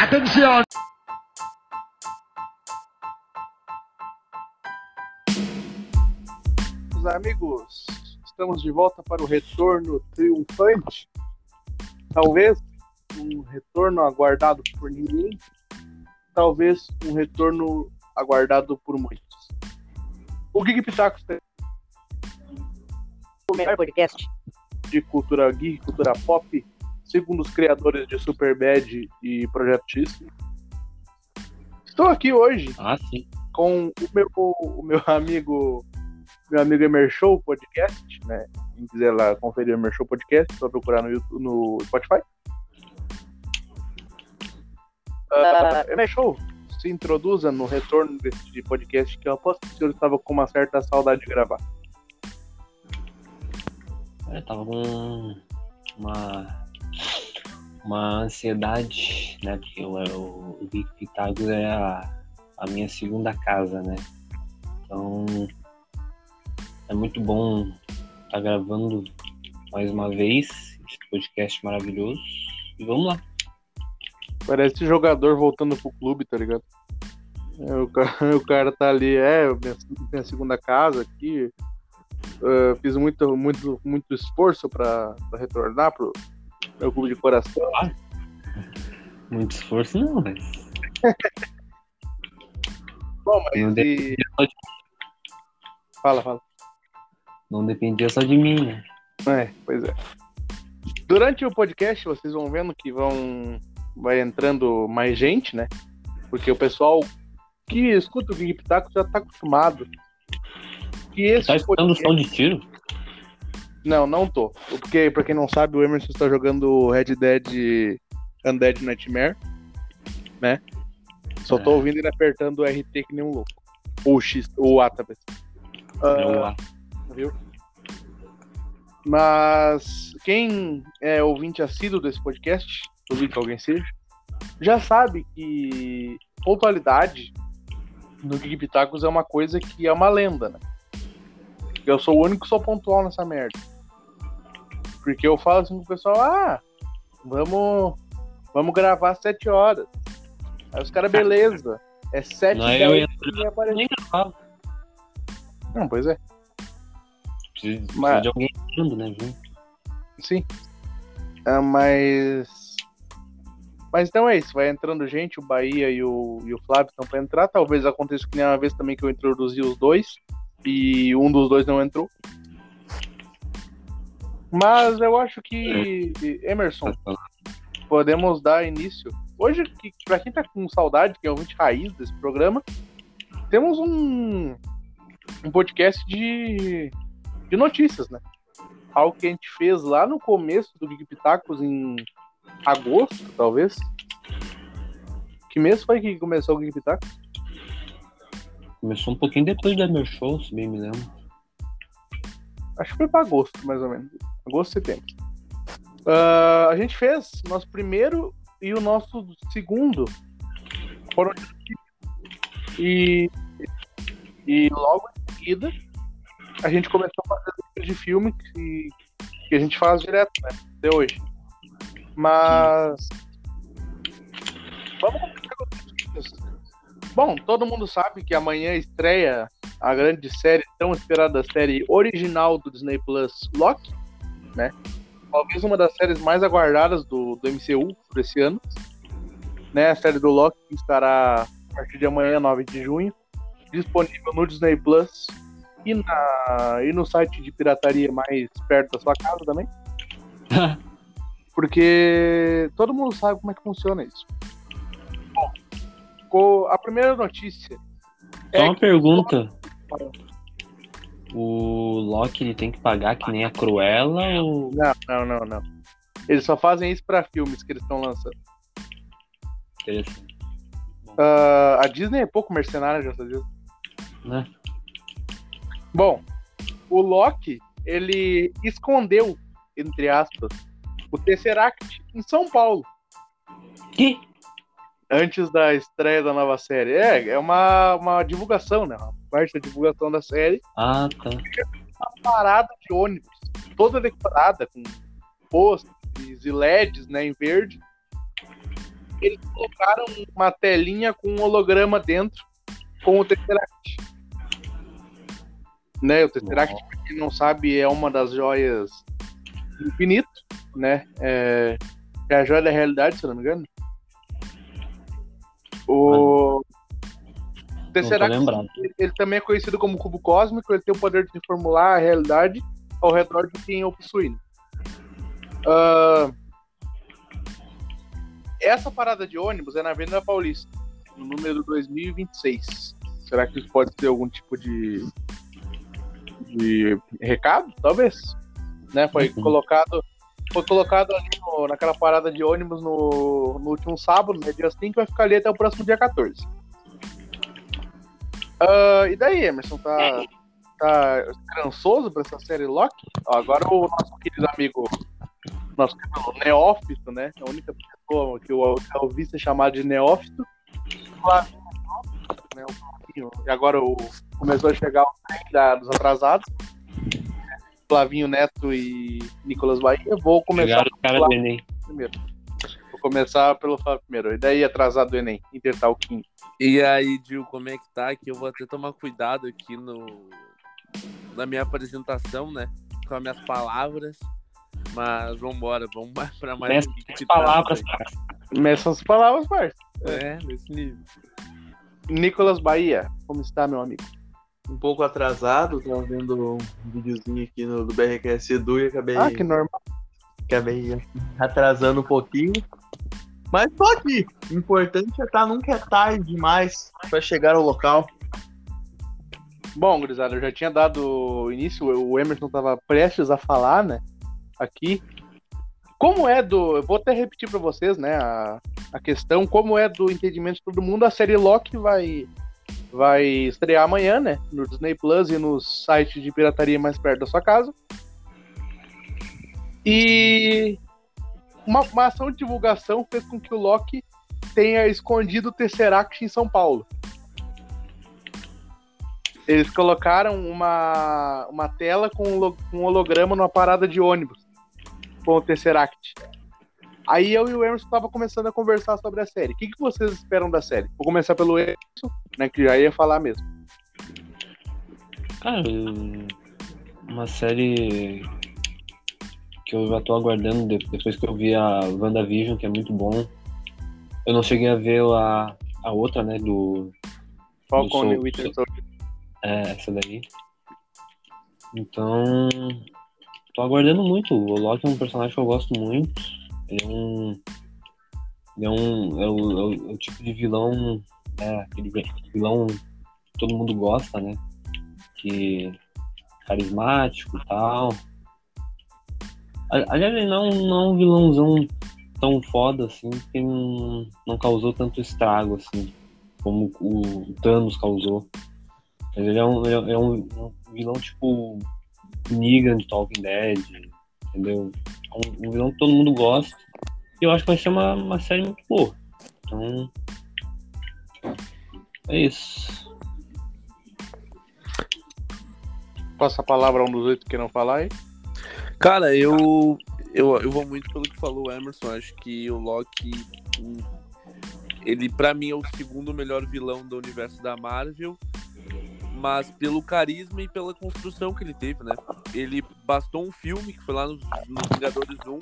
Atenção! Meus amigos, estamos de volta para o retorno triunfante. Talvez um retorno aguardado por ninguém, talvez um retorno aguardado por muitos. O Geek Pitacos tem o melhor podcast. de cultura geek, cultura pop, segundo os criadores de Superbad e Projeto X. Estou aqui hoje Ah, com o meu, o meu amigo meu amigo Emer Show Podcast, né? Quem quiser lá conferir o Emer Show Podcast, só procurar no, YouTube, no Spotify. Uh, Emer Show, se introduza no retorno desse podcast que eu aposto que o senhor estava com uma certa saudade de gravar. Eu tava com uma, uma ansiedade, né? Porque o, o, o Geek Pitagos é a, a minha segunda casa, né? Então é muito bom estar gravando mais uma vez esse podcast maravilhoso. E vamos lá. Parece jogador voltando pro clube, tá ligado? É, o, cara, o cara tá ali, é, minha, minha segunda casa aqui. Uh, fiz muito, muito, muito esforço pra retornar pro meu clube de coração. Muito esforço não, mas Bom, mas Não e... Fala, fala. não dependia só de mim, né? É, pois é. Durante o podcast, vocês vão vendo que vão vai entrando mais gente, né? Porque o pessoal que escuta o Geek Pitaco já tá acostumado. Que esse Tá escutando podcast- som de tiro? Não, não tô. Porque, pra quem não sabe, o Emerson está jogando Red Dead Undead Nightmare, né? Só tô É. ouvindo ele apertando o RT que nem um louco. Ou o X, ou o A talvez. Eu Ah, viu? Mas quem é ouvinte assíduo desse podcast, duvido que alguém seja, já sabe que pontualidade no Geek Pitacos é uma coisa que é uma lenda, né? Eu sou o único que sou pontual nessa merda. Porque eu falo assim pro pessoal, ah, vamos, vamos gravar às 7 horas. Aí os caras, beleza. É 7 Não, e eu 10 entro- aparece. Nem gravava. Não, pois é. Precisa, Mas- de alguém entrando, né? Sim. Ah, mas. Mas então é isso, vai entrando gente, o Bahia e o, e o Flávio estão pra entrar. Talvez aconteça que nem uma vez também que eu introduzi os dois e um dos dois não entrou. Mas eu acho que, Emerson, podemos dar início. Hoje, que, pra quem tá com saudade, que é ouvinte raiz desse programa, temos um, um podcast de, de notícias, né? Algo que a gente fez lá no começo do Geek Pitacos em agosto, talvez. Que mês foi que começou o Geek Pitacos? Começou um pouquinho depois do meu show, se bem me lembro. Acho que foi para agosto, mais ou menos. Agosto, setembro. Ah, a gente fez nosso primeiro e o nosso segundo. Foram e, e logo em seguida a gente começou a fazer listas de filme que, que a gente faz direto, né? Até hoje. Mas. Vamos começar com. Bom, todo mundo sabe que amanhã estreia a grande série, tão esperada série original do Disney Plus, Loki, né? Talvez uma das séries mais aguardadas do, do MCU por esse ano. Né? A série do Loki estará a partir de amanhã, 9 de junho, disponível no Disney Plus e, na, e no site de pirataria mais perto da sua casa também. Porque todo mundo sabe como é que funciona isso. Co- a primeira notícia Só É uma que- pergunta. O Loki ele tem que pagar que nem a Cruella ou. Não, não, não, não. Eles só fazem isso pra filmes que eles estão lançando. Interessante. Ah, a Disney é pouco mercenária, graças a Deus. Né? Bom, o Loki, ele escondeu, entre aspas, o Tesseract em São Paulo, Que? Antes da estreia da nova série. É, é uma, uma divulgação, né? Uma parte da divulgação da série. Ah, tá. Uma parada de ônibus, toda decorada, com posters e LEDs, né, em verde. eles colocaram uma telinha com um holograma dentro com o Tesseract. Né, o Tesseract, pra quem não sabe, é uma das joias do infinito, né? É, é a joia da realidade, se não me engano. O Tesseract, ele, também é conhecido como cubo cósmico, ele tem o poder de reformular a realidade ao redor de quem o possui. Ah, essa parada de ônibus é na Avenida Paulista, no número 2026. Será que isso pode ter algum tipo de, de recado? Talvez. Né? Foi Uhum. colocado. Foi colocado ali no- naquela parada de ônibus no, no último sábado, né? Dia 5, vai ficar ali até o próximo dia 14. Ah, e daí, Emerson? Tá, tá cansoso pra essa série Loki? Ó, agora o nosso querido amigo, nosso querido neófito, né? A única pessoa que eu já ouvi ser chamado de neófito. Né? O Flavinho. E agora o, começou a chegar o trem da- dos atrasados. Flavinho Neto e Nicolas Bahia. Vou começar Chegaram os caras do Enem. primeiro. Vou começar pelo Flávio primeiro. E daí, atrasado do Enem, Intertalking. E aí, Dil, como é que tá? Que eu vou até tomar cuidado aqui no na minha apresentação, né? Com as minhas palavras. Mas vambora, vamos mais pra mais Mestre um as Titãs palavras, cara. Começam as palavras, parça. É, nesse nível. Nicolas Bahia, como está, meu amigo? Um pouco atrasado, tava vendo um videozinho aqui no, do BRQS Edu e acabei, Ah, que normal. acabei atrasando um pouquinho. Mas tô aqui. O importante é estar nunca é tarde demais pra chegar ao local. Bom, gurizada, eu já tinha dado início, o Emerson estava prestes a falar, né? Aqui. Como é do. Eu vou até repetir para vocês, né? A, a questão, como é do entendimento de todo mundo, a série Loki vai, vai estrear amanhã, né? No Disney Plus e nos sites de pirataria mais perto da sua casa. E uma, uma ação de divulgação fez com que o Loki tenha escondido o Tesseract em São Paulo. Eles colocaram uma, uma tela com um holograma numa parada de ônibus com o Tesseract. Aí eu e o Emerson tava começando a conversar sobre a série. O que, que vocês esperam da série? Vou começar pelo Emerson, né? Que já ia falar mesmo. Cara, uma série que eu já tô aguardando de- depois que eu vi a WandaVision, que é muito bom. Eu não cheguei a ver a, a outra, né, do... Falcon e Winter Soldier. É, essa daí. Então, tô aguardando muito. O Loki é um personagem que eu gosto muito. Ele é um... Ele é um... É o, é o- é o tipo de vilão, né, aquele vilão que todo mundo gosta, né? Que carismático e tal. Ali- Aliás, ele não, não é um vilãozão tão foda assim, que não, não causou tanto estrago assim, como o Thanos causou. Mas ele é um, ele é- é um, um vilão tipo Negan de Talking Dead, entendeu? É um, um vilão que todo mundo gosta. E eu acho que vai ser uma, uma série muito boa. Então. É isso. Passa a palavra a um dos oito que não falar aí. Cara, eu, eu, eu vou muito pelo que falou o Emerson. Acho que o Loki, hum, ele pra mim é o segundo melhor vilão do universo da Marvel, mas pelo carisma e pela construção que ele teve, né? Ele bastou um filme que foi lá nos, nos Vingadores 1,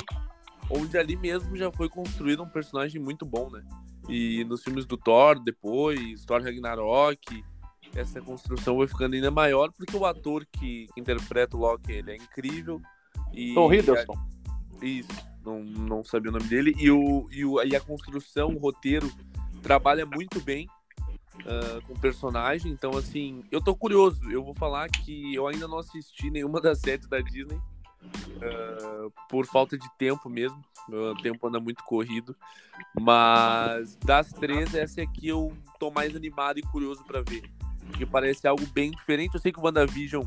onde ali mesmo já foi construído um personagem muito bom, né? E nos filmes do Thor, depois, Thor Ragnarok, essa construção vai ficando ainda maior, porque o ator que, que interpreta o Loki, ele é incrível. E Tom Hiddleston. isso, não, não sabia o nome dele. E, o, e, o, e a construção, o roteiro, trabalha muito bem ah, com o personagem. Então, assim, eu tô curioso. Eu vou falar que eu ainda não assisti nenhuma das séries da Disney. ah, por falta de tempo mesmo. Meu tempo anda muito corrido. Mas das três, essa aqui eu tô mais animado e curioso pra ver. Porque parece algo bem diferente. Eu sei que o WandaVision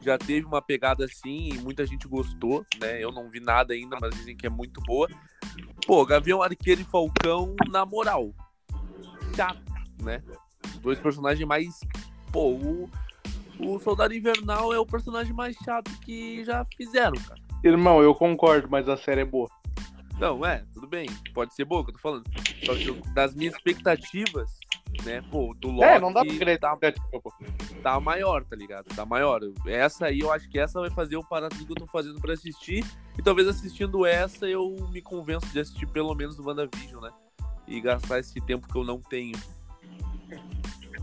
já teve uma pegada assim e muita gente gostou, né? Eu não vi nada ainda, mas dizem que é muito boa. Pô, Gavião Arqueiro e Falcão, na moral, chato, né? Os dois personagens mais. Pô, o, o Soldado Invernal é o personagem mais chato que já fizeram, cara. Irmão, eu concordo, mas a série é boa. Não, é, tudo bem. Pode ser boa, que eu tô falando. Só que eu- das minhas expectativas, né, pô, do Loki É, não dá pra crer. tá, Tá... pô. tá maior, tá ligado? Tá maior. Essa aí, eu acho que essa vai fazer o parado que eu tô fazendo pra assistir. E talvez assistindo essa, eu me convenço de assistir pelo menos do WandaVision, né? E gastar esse tempo que eu não tenho.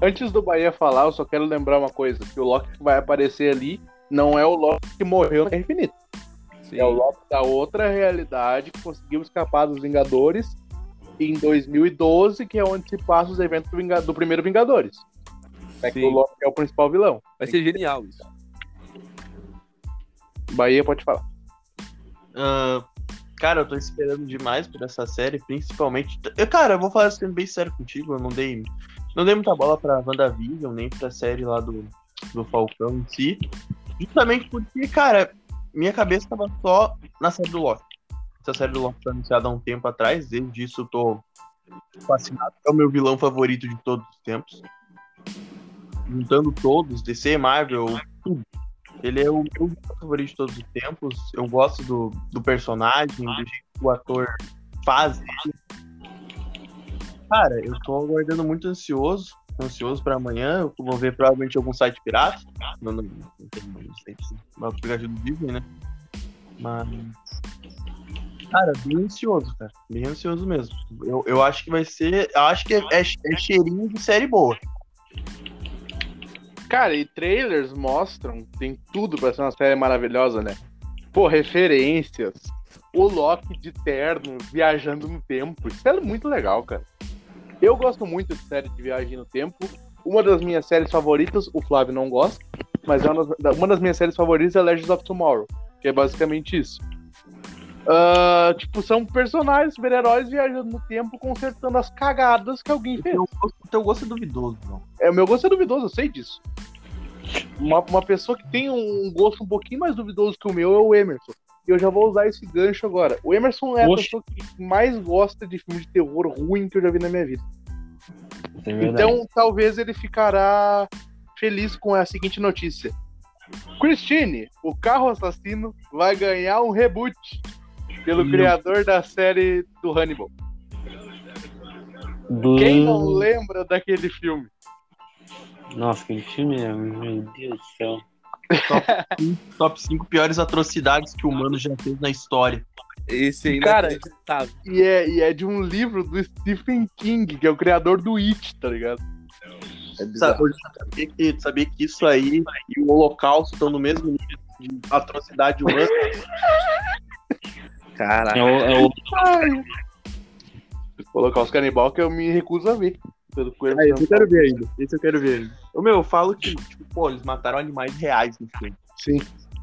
Antes do Bahia falar, eu só quero lembrar uma coisa: que o Loki que vai aparecer ali não é o Loki que morreu na Guerra Infinita. Sim. É o Loki da outra realidade que conseguiu escapar dos Vingadores em 2012, que é onde se passa os eventos do, do primeiro Vingadores. É que o Loki é o principal vilão. Vai ser genial isso. Bahia pode falar. Ah, cara, eu tô esperando demais por essa série, principalmente. Eu, cara, eu vou falar sendo bem sério contigo, eu não dei, não dei muita bola pra WandaVision, nem pra série lá do, do Falcão em si. Justamente porque, cara, minha cabeça tava só na série do Loki. Essa série do Loki foi anunciada há um tempo atrás, desde isso eu tô fascinado. É o meu vilão favorito de todos os tempos. Juntando todos, DC, Marvel, tudo. Ele é o meu favorito de todos os tempos. Eu gosto do, do personagem, do jeito que o ator faz. ele. Cara, eu tô aguardando muito ansioso. Ansioso pra amanhã. Eu vou ver provavelmente algum site pirata. Não, não, não não sei se- no aplicativo do Disney, né? Mas. Cara, bem ansioso, cara. Bem ansioso mesmo. Eu, eu acho que vai ser. Eu acho que é, é, é cheirinho de série boa. Cara, e trailers mostram, tem tudo pra ser uma série maravilhosa, né? Pô, referências. O Loki de terno viajando no tempo. Isso é muito legal, cara. Eu gosto muito de série de viagem no tempo. Uma das minhas séries favoritas, o Flávio não gosta, mas é uma das, uma das minhas séries favoritas é Legends of Tomorrow, que é basicamente isso. Ah, tipo, são personagens, super-heróis viajando no tempo, consertando as cagadas que alguém fez. o teu gosto é duvidoso, não. É, o meu gosto é duvidoso, eu sei disso. Uma, uma pessoa que tem um gosto um pouquinho mais duvidoso que o meu é o Emerson. E eu já vou usar esse gancho agora. O Emerson é a pessoa que mais gosta de filme de terror ruim que eu já vi na minha vida. É. Então, talvez ele ficará feliz com a seguinte notícia. Christine, o carro assassino, vai ganhar um reboot pelo criador da série do Hannibal. Do... Quem não lembra daquele filme? Nossa, aquele filme é. Meu Deus do céu. Top 5 piores atrocidades que o humano já fez na história. Esse aí Cara, é inacreditável. E é, e é de um livro do Stephen King, que é o criador do It, tá ligado? É bizarro. Sabe, sabia, que, sabia que isso aí e o Holocausto estão no mesmo nível de atrocidade humana? Caraca. É o, é o- os canibal que eu me recuso a ver. Pelo coelho Ah, esse eu quero ver ainda. Esse eu quero ver ainda. Meu, eu falo que, tipo, pô, eles mataram animais reais no filme. Sim.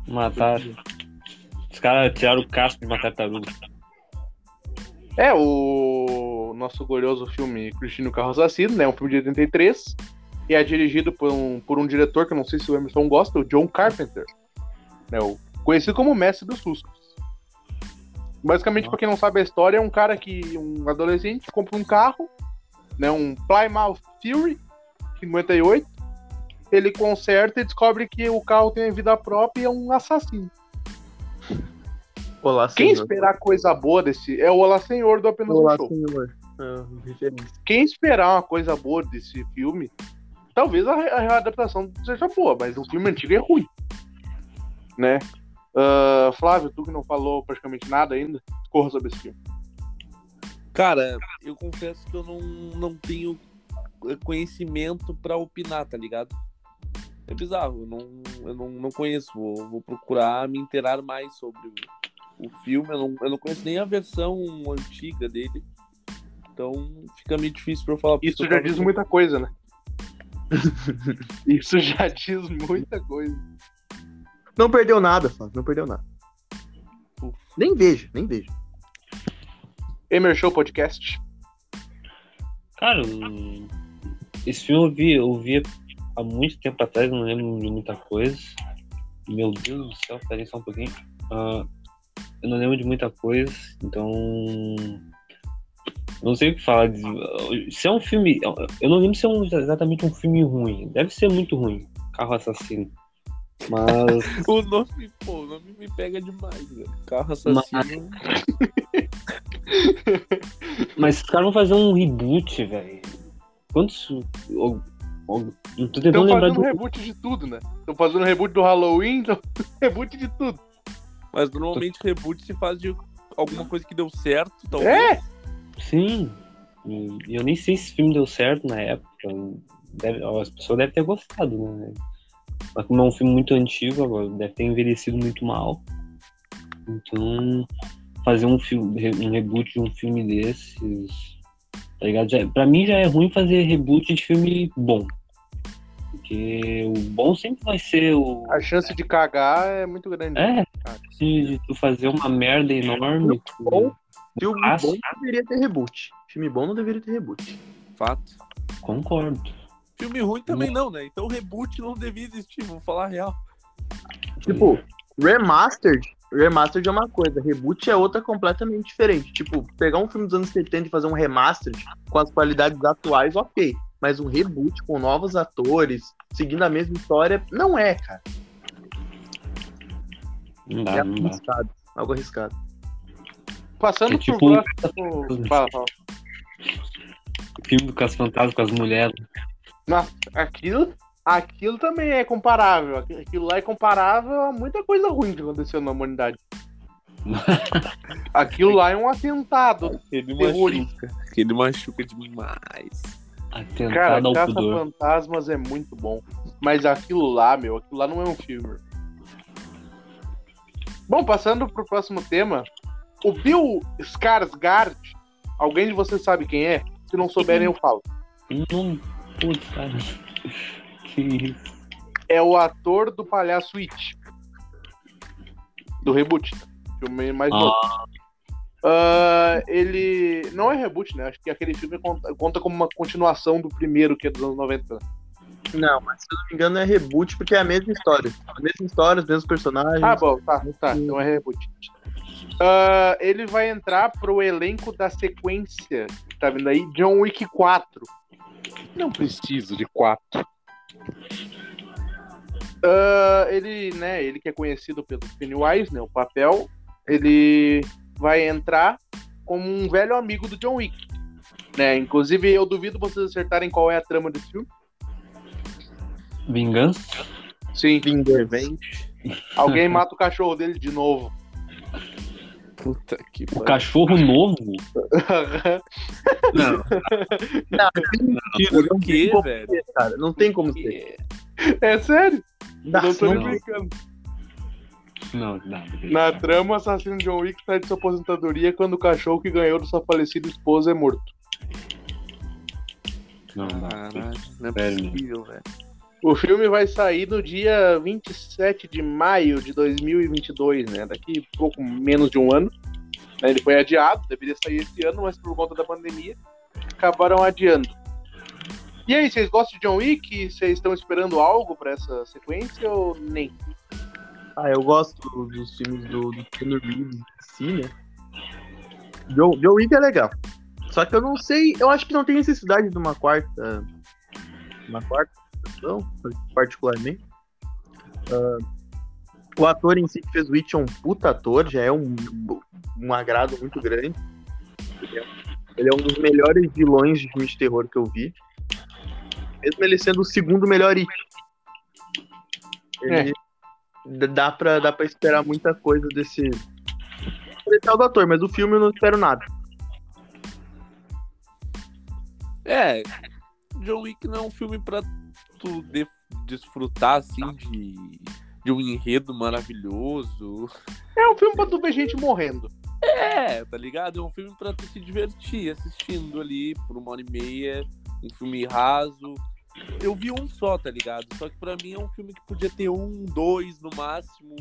mataram. Os caras tiraram o casco de uma tartaruga. É, o nosso glorioso filme Cristino Carro Assassino, né? Um filme de 83. E é dirigido por um, por um diretor que eu não sei se o Emerson gosta, o John Carpenter. Né, o, conhecido como mestre dos sustos. Basicamente, pra quem não sabe a história, é um cara que. um adolescente compra um carro, né? Um Plymouth Fury 58. Ele conserta e descobre que o carro tem vida própria e é um assassino. Olá, Quem senhor. esperar coisa boa desse. É o Olá Senhor do Apenas Olá, um Show. senhor. Referência. quem esperar uma coisa boa desse filme, talvez a, a adaptação seja boa, mas o filme antigo é ruim. Né? Ah, Flávio, tu que não falou praticamente nada ainda, corra sobre esse filme. Cara, eu confesso que eu não, não tenho conhecimento pra opinar, tá ligado? É bizarro, eu não, eu não, não conheço. Vou, vou procurar me inteirar mais sobre o, o filme. Eu não, eu não conheço nem a versão antiga dele. Então fica meio difícil pra eu falar. Isso já diz muita coisa, né? Isso já diz muita coisa. Não perdeu nada, Flávio. Não perdeu nada. Uf. Nem veja, nem veja. Emer Show Podcast. Cara, esse filme eu vi, eu vi há muito tempo atrás, não lembro de muita coisa. Meu Deus do céu, peraí só um pouquinho. Ah, eu não lembro de muita coisa, então. Não sei o que falar. de- Se é um filme. Eu não lembro se é um- exatamente um filme ruim. Deve ser muito ruim. Carro Assassino. Mas. O nome, pô, o nome me pega demais, velho. Carro assassino. Mas os caras vão fazer um reboot, velho. Quantos. Não tô Estão tentando lembrar fazendo do. reboot de tudo, né? Estão fazendo reboot do Halloween, então reboot de tudo. Mas normalmente reboot se faz de alguma coisa que deu certo, talvez. É? Sim. E e eu nem sei se esse filme deu certo na época. Deve- as pessoas devem ter gostado, né? Mas como é um filme muito antigo, agora deve ter envelhecido muito mal. Então, fazer um, filme, um reboot de um filme desses. Tá ligado? Já, pra mim já é ruim fazer reboot de filme bom. Porque o bom sempre vai ser o. A chance de cagar é muito grande. É, cara. de, tu fazer uma merda enorme. tu- Bom. Filme bom não deveria ter reboot. Filme bom não deveria ter reboot. Fato. Concordo. Filme ruim também não, né? Então reboot não devia existir, vamos falar a real. Tipo, remastered, remastered é uma coisa, reboot é outra completamente diferente. Tipo, pegar um filme dos anos 70 e fazer um remastered com as qualidades atuais, ok. Mas um reboot com novos atores, seguindo a mesma história, não é, cara. Não É dá, não dá. arriscado. Algo arriscado. Passando É pro tipo- próximo. Fala, fala. O filme do Caso Fantasma com as mulheres. Nossa, aquilo, aquilo também é comparável. Aqu- Aquilo lá é comparável a muita coisa ruim que aconteceu na humanidade. Aquilo lá é um atentado. Ele Terrorista. machuca. Ele machuca demais. Cara, Atentado ao Caça pudor. Fantasmas é muito bom. Mas aquilo lá, meu, aquilo lá não é um filme. Bom, passando pro próximo tema. O Bill Skarsgård, alguém de vocês sabe quem é? Se não souberem, eu falo. Não, putz, cara. É o ator do Palhaço It. Do reboot. Filme mais novo. Ah, ele. Não é reboot, né? Acho que aquele filme conta, conta como uma continuação do primeiro, que é dos anos 90. Não, mas se eu não me engano é reboot porque é a mesma história. A mesma história, os mesmos personagens. Ah, bom, tá, tá. Então é reboot. Ah, ele vai entrar pro elenco da sequência tá vindo aí, John Wick 4. Não preciso de 4. Ah, ele, né, ele que é conhecido pelo Pennywise, né, o papel, ele vai entrar como um velho amigo do John Wick. Né? Inclusive, eu duvido vocês acertarem qual é a trama desse filme. Vingança? Sim, Revenge. alguém mata o cachorro dele de novo. Puta que O pariu. cachorro novo? Não. Não, não não quê, tem como velho? ser, cara. Não tem como ser. é sério? Não, não tô nem não. brincando. Não, não. Na trama, o assassino John Wick sai de sua aposentadoria quando o cachorro que ganhou da sua falecida esposa é morto. Não, não. Caralho, não é possível, velho. O filme vai sair no dia 27 de maio de 2022, né? Daqui pouco menos de um ano. né? Ele foi adiado, deveria sair esse ano, mas por conta da pandemia acabaram adiando. E aí, vocês gostam de John Wick? Vocês estão esperando algo pra essa sequência ou nem? Ah, eu gosto do- dos filmes do, do Keanu Reeves em si, né? Joe, Joe Wick é legal. Só que eu não sei, eu acho que não tem necessidade de uma quarta. Uma quarta particularmente. Ah, o ator em si que fez o Witch é um puta ator, já é um, um agrado muito grande. Ele é, ele é um dos melhores vilões de filme de terror que eu vi. Mesmo ele sendo o segundo melhor It. Ele, D- dá pra, dá pra esperar muita coisa desse. tal do ator, mas o filme eu não espero nada. É, John Wick não é um filme pra de- desfrutar, assim, de, de um enredo maravilhoso. É um filme pra tu ver gente morrendo. É, tá ligado? É um filme pra tu se divertir assistindo ali por uma hora e meia, um filme raso. Eu vi um só, tá ligado? Só que pra mim é um filme que podia ter um, dois no máximo.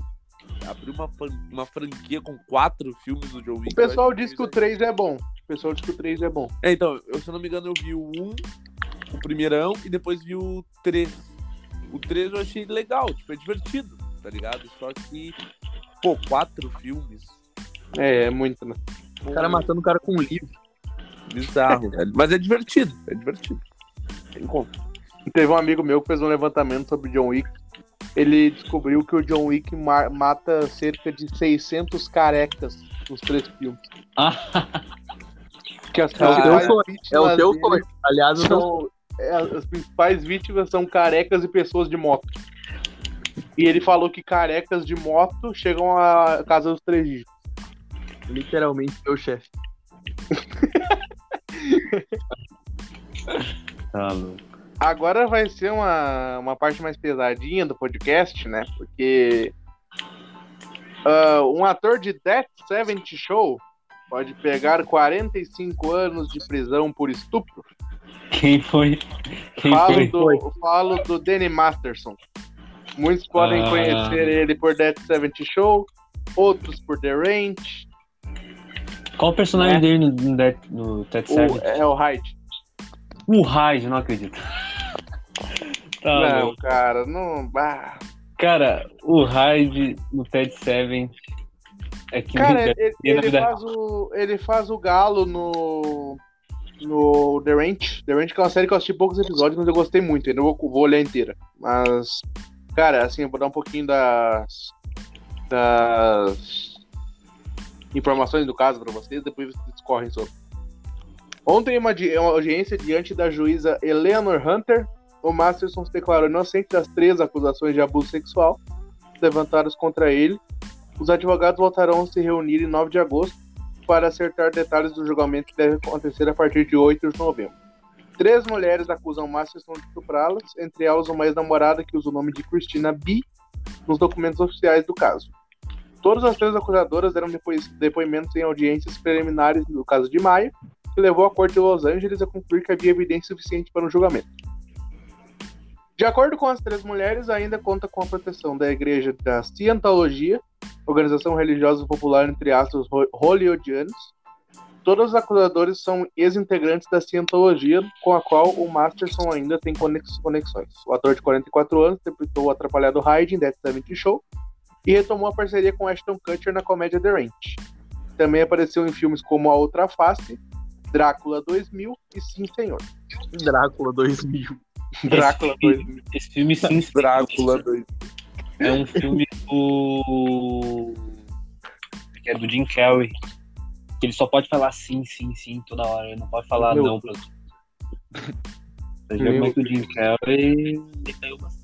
Abrir uma, uma franquia com quatro filmes do John Wick. O pessoal diz que o 3 é bom. O pessoal diz que o 3 é bom. É, então, eu, se eu não me engano, eu vi o 1, o primeirão, e depois vi o 3. O 3 eu achei legal, tipo, é divertido, tá ligado? Só que, pô, quatro filmes. É, é muito, né? O cara matando o cara com um livro. Bizarro, velho. Mas é divertido, é divertido. Tem como. Teve um amigo meu que fez um levantamento sobre John Wick. Ele descobriu que o John Wick ma- mata cerca de 600 carecas nos três filmes. Ah, Que as É o teu sonho. É o teu sonho. Aliás, o teu é, as principais vítimas são carecas e pessoas de moto. E ele falou que carecas de moto chegam à casa dos três dígitos. literalmente meu chefe. Tá louco. Agora vai ser uma, uma parte mais pesadinha do podcast, né? Porque ah, um ator de Death 70 Show pode pegar 45 anos de prisão por estupro. Quem foi? Quem Falo foi? do, falo do Danny Masterson. Muitos podem Ah. conhecer ele por Death 70 Show, outros por The Range. Qual o personagem Né? dele no, no, Death- no Ted O, Savage? é o Hyde. O Raid, não acredito. Tá não, louco. cara, não. Ah. Cara, o Raid no Ted Seven é que Cara, ele, ele vida- faz o, ele faz o galo no. No The Ranch. The Ranch é uma série que eu assisti poucos episódios, mas eu gostei muito. Ainda vou, vou olhar inteira. Mas, cara, assim, eu vou dar um pouquinho das. Das. Informações do caso pra vocês, depois vocês discorrem sobre. Ontem, em uma, uma audiência diante da juíza Eleanor Hunter, o Masterson se declarou inocente das três acusações de abuso sexual levantadas contra ele os advogados voltarão a se reunir em 9 de agosto para acertar detalhes do julgamento que deve acontecer a partir de 8 de novembro. Três mulheres acusam Masterson de estuprá-las, entre elas uma ex-namorada que usa o nome de Christina B nos documentos oficiais do caso. Todas as três acusadoras deram depoimentos em audiências preliminares do caso de maio, que levou a corte de Los Angeles a concluir que havia evidência suficiente para um julgamento. De acordo com as três mulheres, ainda conta com a proteção da Igreja da Cientologia, organização religiosa popular entre aspas ho- hollywoodianos. Todos os acusadores são ex-integrantes da Cientologia, com a qual o Masterson ainda tem conex- conexões. O ator de 44 anos interpretou o atrapalhado Hyde em Death 70 Show e retomou a parceria com Ashton Kutcher na comédia The Ranch. Também apareceu em filmes como A Outra Face, Drácula 2000 e Sim Senhor. Drácula 2000. Drácula 2000. Esse filme sim Drácula 2. É um filme do. que é do Jim Carrey. Que ele só pode falar sim, sim, sim toda hora. Ele não pode falar Meu não pra. Você já Meu viu que o Jim Carrey decaiu bastante.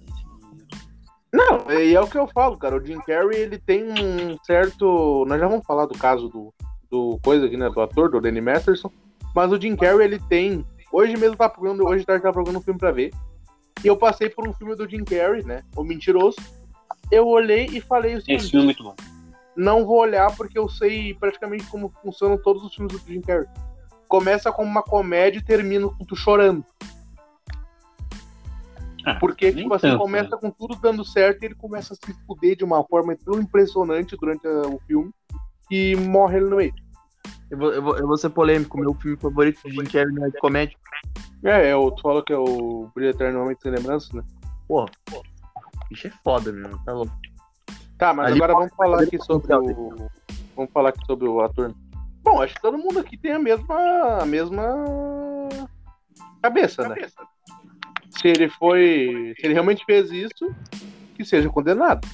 Não, e é o que eu falo, cara. O Jim Carrey, ele tem um certo. Nós já vamos falar do caso do, do coisa aqui, né? Do ator, do Danny Masterson. Mas o Jim Carrey, ele tem. Hoje mesmo tá procurando, hoje tarde tá procurando um filme pra ver. E eu passei por um filme do Jim Carrey, né? O Mentiroso. Eu olhei e falei o seguinte: Esse filme é muito bom. não vou olhar porque eu sei praticamente como funcionam todos os filmes do Jim Carrey. Começa como uma comédia e termina com tu chorando. Ah, Porque, tipo assim, tanto, começa né? com tudo dando certo e ele começa a se fuder de uma forma tão impressionante durante a- o filme que morre ele no meio. Eu vou, eu, vou, eu vou ser polêmico. Meu filme favorito de Jim Carrey não é de comédia. É, é o, tu falou que é o Brilho Eternamente Sem Lembranças, né? Porra, bicho é foda, meu. Tá louco. Tá, mas Ali- agora vamos falar aqui sobre o. Vamos falar aqui sobre o ator. Bom, acho que todo mundo aqui tem a mesma. a mesma. cabeça, né? Se ele foi. Se ele realmente fez isso, que seja condenado.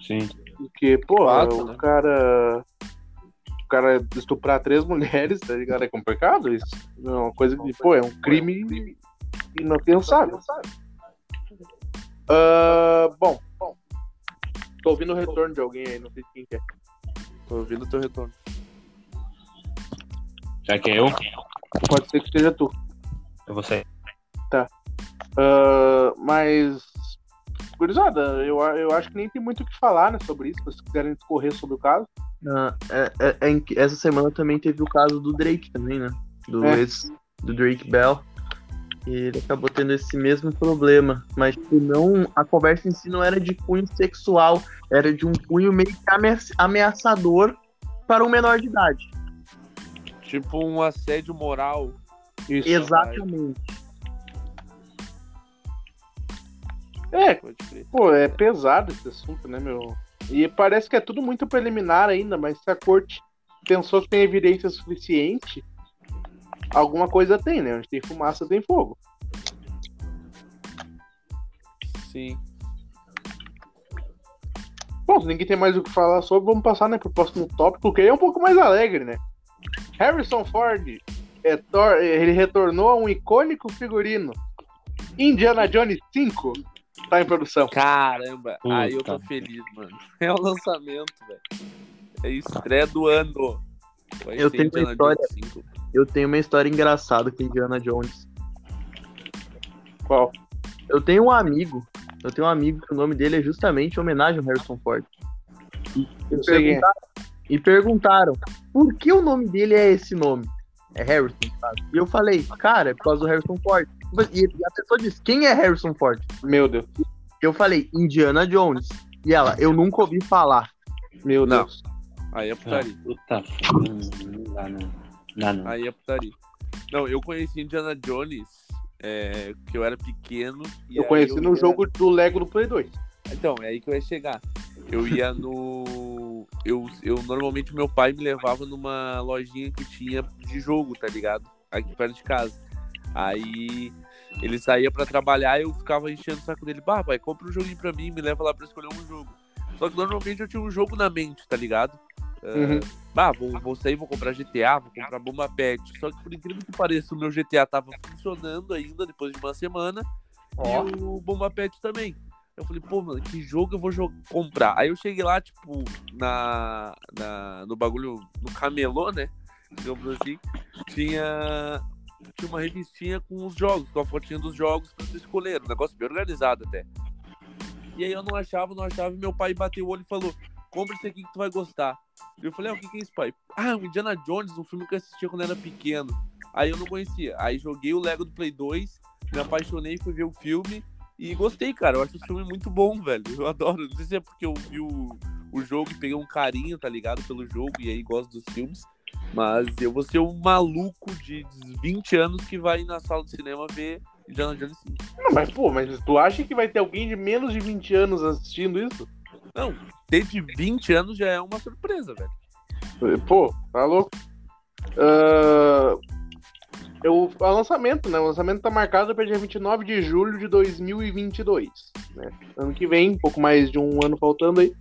Sim. Porque, pô, Fato, o né? cara. O cara estuprar três mulheres, tá ligado? É complicado isso. É uma coisa que, pô, é um crime inapensável. Ah, bom, bom. Tô ouvindo o retorno de alguém aí, não sei quem que é. Tô ouvindo o teu retorno. Já que é eu, Pode ser que seja tu. eu vou sair. Ah, mas. Gurizada, eu, eu acho que nem tem muito o que falar né, sobre isso. Se vocês quiserem discorrer sobre o caso. Ah, é- é- é em que- essa semana também teve o caso do Drake também, né? Do, É. ex- do Drake Bell. E ele acabou tendo esse mesmo problema. Mas tipo, não, a conversa em si não era de cunho sexual. Era de um cunho meio que ameaç- ameaçador para um menor de idade. Tipo um assédio moral. Isso. Exatamente. É, Pode crer. pô, é pesado esse assunto, né, meu? E parece que é tudo muito preliminar ainda, mas se a corte pensou que tem evidência suficiente, alguma coisa tem, né? Onde tem fumaça, tem fogo. Sim. Bom, se ninguém tem mais o que falar sobre, vamos passar né, pro próximo tópico, que aí é um pouco mais alegre, né? Harrison Ford é tor- ele retornou a um icônico figurino. Indiana Jones 5 tá em produção. Caramba, Puta. aí eu tô feliz, mano. É o lançamento, velho. É estreia do ano. Vai Eu tenho uma história. Jones 5. Eu tenho uma história engraçada com Indiana Jones. Qual? Eu tenho um amigo. Eu tenho um amigo que o nome dele é justamente em homenagem ao Harrison Ford. Eu quem é. Perguntaram- E perguntaram por que o nome dele é esse nome? É Harrison, sabe? E eu falei, cara, é por causa do Harrison Ford. E a pessoa disse, quem é Harrison Ford? Meu Deus. Eu falei, Indiana Jones. E ela, eu nunca ouvi falar. Meu Não. Deus. Aí é Ah, putaria. puta foda, não dá não. Não dá não. Aí é putaria. Não, eu conheci Indiana Jones, é, que eu era pequeno. e Eu conheci no ia- jogo do Lego do Play 2. Então, é aí que eu ia chegar. Eu ia no. Eu, eu normalmente meu pai me levava numa lojinha que tinha de jogo, tá ligado? Aqui perto de casa. Aí ele saía pra trabalhar e eu ficava enchendo o saco dele. Bah, pai, compra um joguinho pra mim, me leva lá pra escolher um jogo. Só que normalmente eu tinha um jogo na mente, tá ligado? Ah, Uhum. Bah, vou, vou sair, vou comprar GTA, vou comprar Bomba Pet. Só que por incrível que pareça, o meu GTA tava funcionando ainda depois de uma semana. Ó. E o Bomba Pet também. Eu falei, pô, mano, que jogo eu vou jo- comprar? Aí eu cheguei lá, tipo, na, na, no bagulho, no camelô, né? Digamos assim. Tinha, tinha uma revistinha com os jogos, com a fotinha dos jogos pra tu escolher. Um negócio bem organizado até. E aí eu não achava, não achava, e meu pai bateu o olho e falou: compra esse aqui que tu vai gostar. E eu falei, ah, o que, que é isso, pai? Ah, o Indiana Jones, um filme que eu assistia quando era pequeno. Aí eu não conhecia. Aí joguei o Lego do Play 2, me apaixonei, fui ver o filme e gostei, cara. Eu acho esse filme muito bom, velho. Eu adoro. Não sei se é porque eu vi o, o jogo e peguei um carinho, tá ligado? Pelo jogo e aí gosto dos filmes. Mas eu vou ser um maluco de 20 anos que vai na sala de cinema ver Indiana Jones 5. Não, mas, pô, mas tu acha que vai ter alguém de menos de 20 anos assistindo isso? Não, ter de 20 anos já é uma surpresa, velho. Pô, tá louco. Ah, eu, o lançamento, né? O lançamento tá marcado para dia 29 de julho de 2022. Né? Ano que vem, um pouco mais de um ano faltando aí.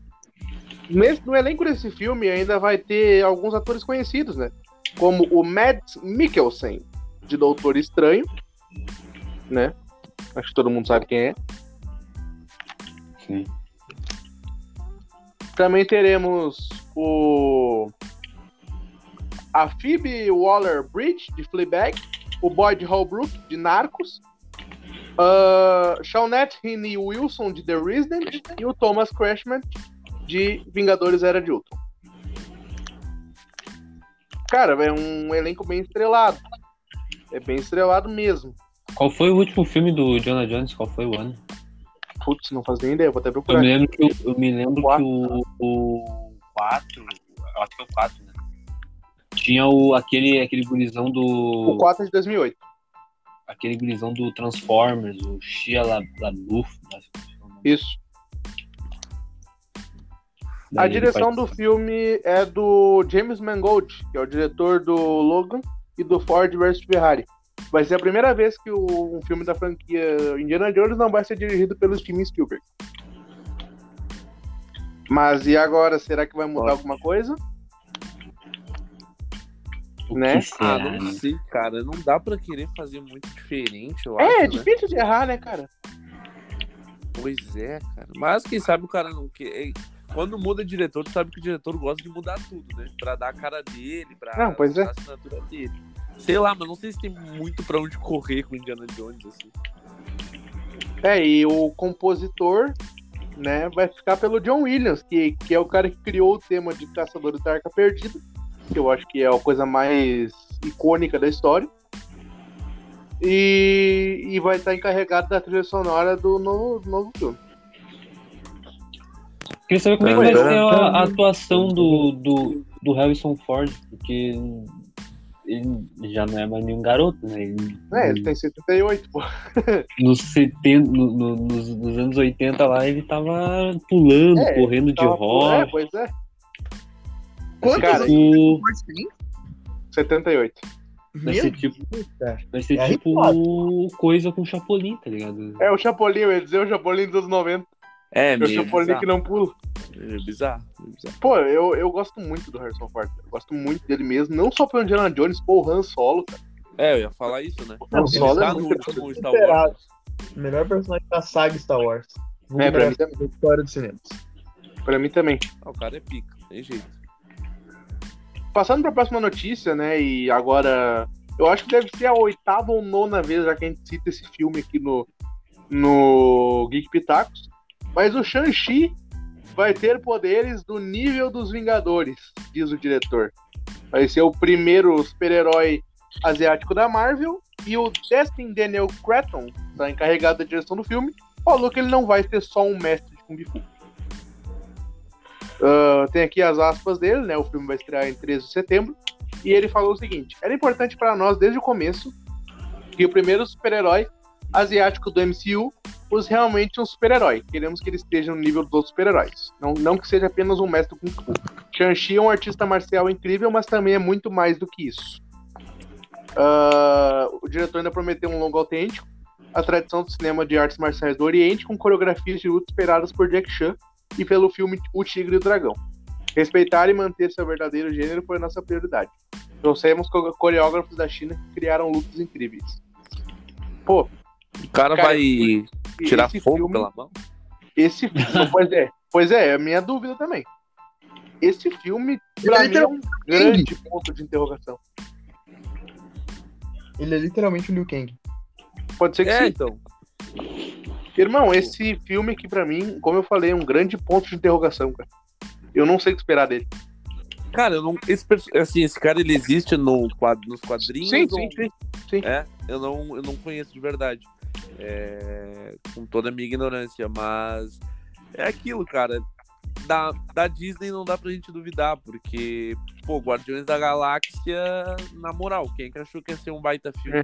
Nesse, no elenco desse filme ainda vai ter alguns atores conhecidos, né? Como o Mads Mikkelsen, de Doutor Estranho, né? Acho que todo mundo sabe quem é. Sim. Também teremos o a Phoebe Waller-Bridge de Fleabag, o Boyd Holbrook de Narcos, uh, Shawnette Heaney Wilson de The Resident e o Thomas Crashman de Vingadores Era de Ultron. Cara, é um elenco bem estrelado. É bem estrelado mesmo. Qual foi o último filme do Jonah Jones? Qual foi o ano? Putz, não faz nem ideia, vou até Eu procurar. me lembro que, eu, eu me lembro que Quatro. o, o 4, acho que é o 4, né? Tinha o, aquele, aquele gurizão O do. 4 é de 2008. Aquele gurizão do Transformers, o Shia La- LaBeouf. que é o nome. Isso. A Daí ele direção do filme é do James Mangold, que é o diretor do Logan e do Ford vs Ferrari. Vai ser a primeira vez que o, um filme da franquia Indiana Jones não vai ser dirigido pelo Steven Spielberg. Mas e agora, será que vai mudar Nossa. alguma coisa? O né? que Ah, não né? sei, cara. Não dá pra querer fazer muito diferente, eu É, é acho, né? difícil de errar, né, cara? Pois é, cara. Mas quem sabe o cara não quer. Quando muda diretor, tu sabe que o diretor gosta de mudar tudo, né? Pra dar a cara dele, pra Não, pois é. dar a assinatura dele. Sei lá, mas não sei se tem muito pra onde correr com Indiana Jones, assim. É, e o compositor, né, vai ficar pelo John Williams, que, que é o cara que criou o tema de Caçadores da Arca Perdida, que eu acho que é a coisa mais icônica da história. E, e vai estar encarregado da trilha sonora do novo, do novo filme. Queria saber como é que Não, vai então- ser a, a atuação do, do, do Harrison Ford, porque ele já não é mais nenhum garoto, né? Ele, É, ele tem 78, pô. nos, 70, no- no- nos, nos anos 80 lá, ele tava pulando, É, correndo de Tava- É, pois é. Quantos Cara, Tipo, Mas tem? 78. vai ser tipo, vai ser É tipo coisa com Chapolin, tá ligado? É o Chapolin, eu ia dizer o Chapolin dos anos 90. É, Eu sou polêmico que não pulo. Meio bizarro, meio bizarro. Pô, eu, eu gosto muito do Harrison Ford. Eu gosto muito dele mesmo. Não só pelo Indiana Jones, pô, o Han Solo, cara. É, eu ia falar isso, né? Não, Ele Solo é tá no muito último Star. Wars. Melhor personagem da saga Star Wars. É, pra mim da história do cinema. Pra mim também. Ah, o cara é pica, tem jeito. Passando pra próxima notícia, né? E agora. Eu acho que deve ser a oitava ou nona vez já que a gente cita esse filme aqui no, no Geek Pitacos. Mas o Shang-Chi vai ter poderes do nível dos Vingadores, diz o diretor. Vai ser o primeiro super-herói asiático da Marvel. E o Destin Daniel Cretton, tá encarregado da direção do filme, falou que ele não vai ser só um mestre de Kung Fu. Ah, tem aqui as aspas dele, né? O filme vai estrear em 13 de setembro. E ele falou o seguinte: era importante para nós desde o começo que o primeiro super-herói asiático do MCU fosse realmente um super-herói. Queremos que ele esteja no nível dos super-heróis. Não, não que seja apenas um mestre Kung Fu. Shang-Chi é um artista marcial incrível, mas também é muito mais do que isso. Ah, o diretor ainda prometeu um longo autêntico, a tradição do cinema de artes marciais do Oriente, com coreografias de luta esperadas por Jack Chan e pelo filme O Tigre e o Dragão. Respeitar e manter seu verdadeiro gênero foi nossa prioridade. Trouxemos co- coreógrafos da China que criaram lutas incríveis. Pô, O cara, Cara, vai tirar fogo filme- pela mão? Esse filme, pois é, pois é, é a minha dúvida também. Esse filme, pra Ele mim, é um grande ponto de interrogação. Ele é literalmente o Liu Kang. Pode ser que É, sim. então. Irmão, esse filme aqui, pra mim, como eu falei, é um grande ponto de interrogação, cara. Eu não sei o que esperar dele. Cara, eu não. Esse, assim, esse cara ele existe no, quad- nos quadrinhos? Sim, ou- sim, sim. É, eu não, eu não conheço de verdade. É, com toda a minha ignorância, mas é aquilo, cara. Da, da Disney não dá pra gente duvidar, porque, pô, Guardiões da Galáxia, na moral, quem que achou que ia ser um baita filme?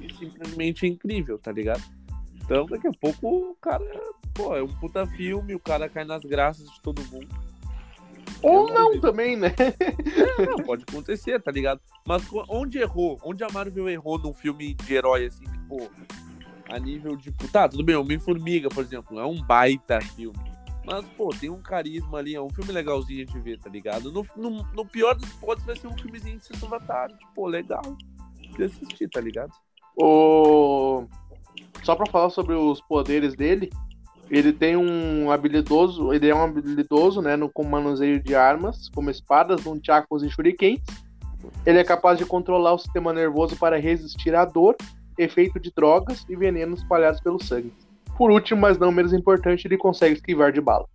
E simplesmente é incrível, tá ligado? Então, daqui a pouco o cara, pô, é um puta filme, o cara cai nas graças de todo mundo. Ou Eu não vi. também, né? Não, pode acontecer, tá ligado? Mas onde errou? Onde a Marvel errou num filme de herói, assim, pô, a nível de. Tá, tudo bem, Homem-Formiga, por exemplo, é um baita filme. Mas, pô, tem um carisma ali, é um filme legalzinho de ver, tá ligado? No, no, no pior dos podes vai ser um filmezinho de sessão da tarde, pô, legal de assistir, tá ligado? O... Só pra falar sobre os poderes dele, ele tem um habilidoso, ele é um habilidoso, né, no com manuseio de armas, como espadas, nunchakus e shurikens. Ele é capaz de controlar o sistema nervoso para resistir à dor, efeito de drogas e venenos espalhados pelo sangue. Por último, mas não menos importante, ele consegue esquivar de balas.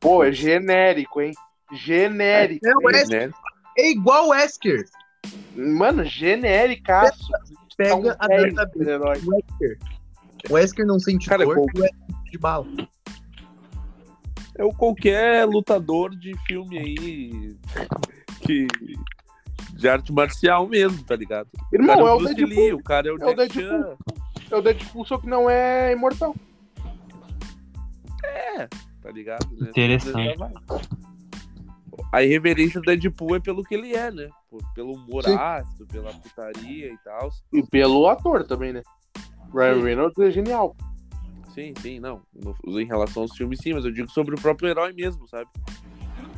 Pô, é genérico, hein? Genérico. É. Né? É igual o Wesker. Mano, genéricaço. Pega Tá um a data do Wesker. O Wesker não sente Cara, dor, qual- o de bala. É o qualquer lutador de filme aí que. De arte marcial mesmo, tá ligado? O Irmão, cara é o Bruce Deadpool. Lee, o cara é o É o Deadpool. É o Deadpool, só que não é imortal. tá ligado? Né? Interessante. A irreverência do Deadpool é pelo que ele é, né? Pelo humor Sim. ácido, pela putaria e tal. E pelo ator também, né? Ryan Sim. Reynolds é genial. Sim, sim, não. No- em relação aos filmes, sim, mas eu digo sobre o próprio herói mesmo, sabe?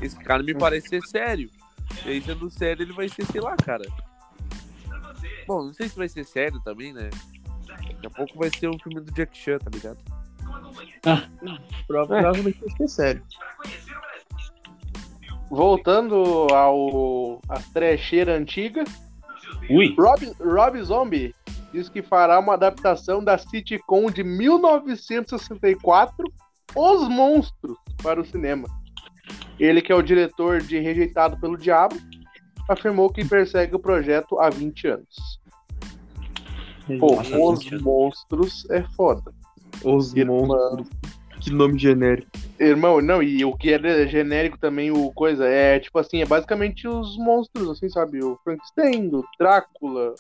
Esse cara me parece ser sério. E aí, sendo sério, ele vai ser, sei lá, cara. Bom, não sei se vai ser sério também, né? Daqui a pouco vai ser um filme do Jack Chan, tá ligado? Prova- Provavelmente vai ser sério. Voltando ao a trecheira antiga, Ui, Rob, Rob Zombie diz que fará uma adaptação da sitcom de 1964, Os Monstros, para o cinema. Ele, que é o diretor de Rejeitado pelo Diabo, afirmou que persegue o projeto há 20 anos. Pô, Nossa, Os 20 anos. Monstros é foda. Os monstros. Que nome genérico. Irmão, não, e o que é genérico também, o coisa, é tipo assim, é basicamente os monstros, assim, sabe? O Frankenstein, o Drácula.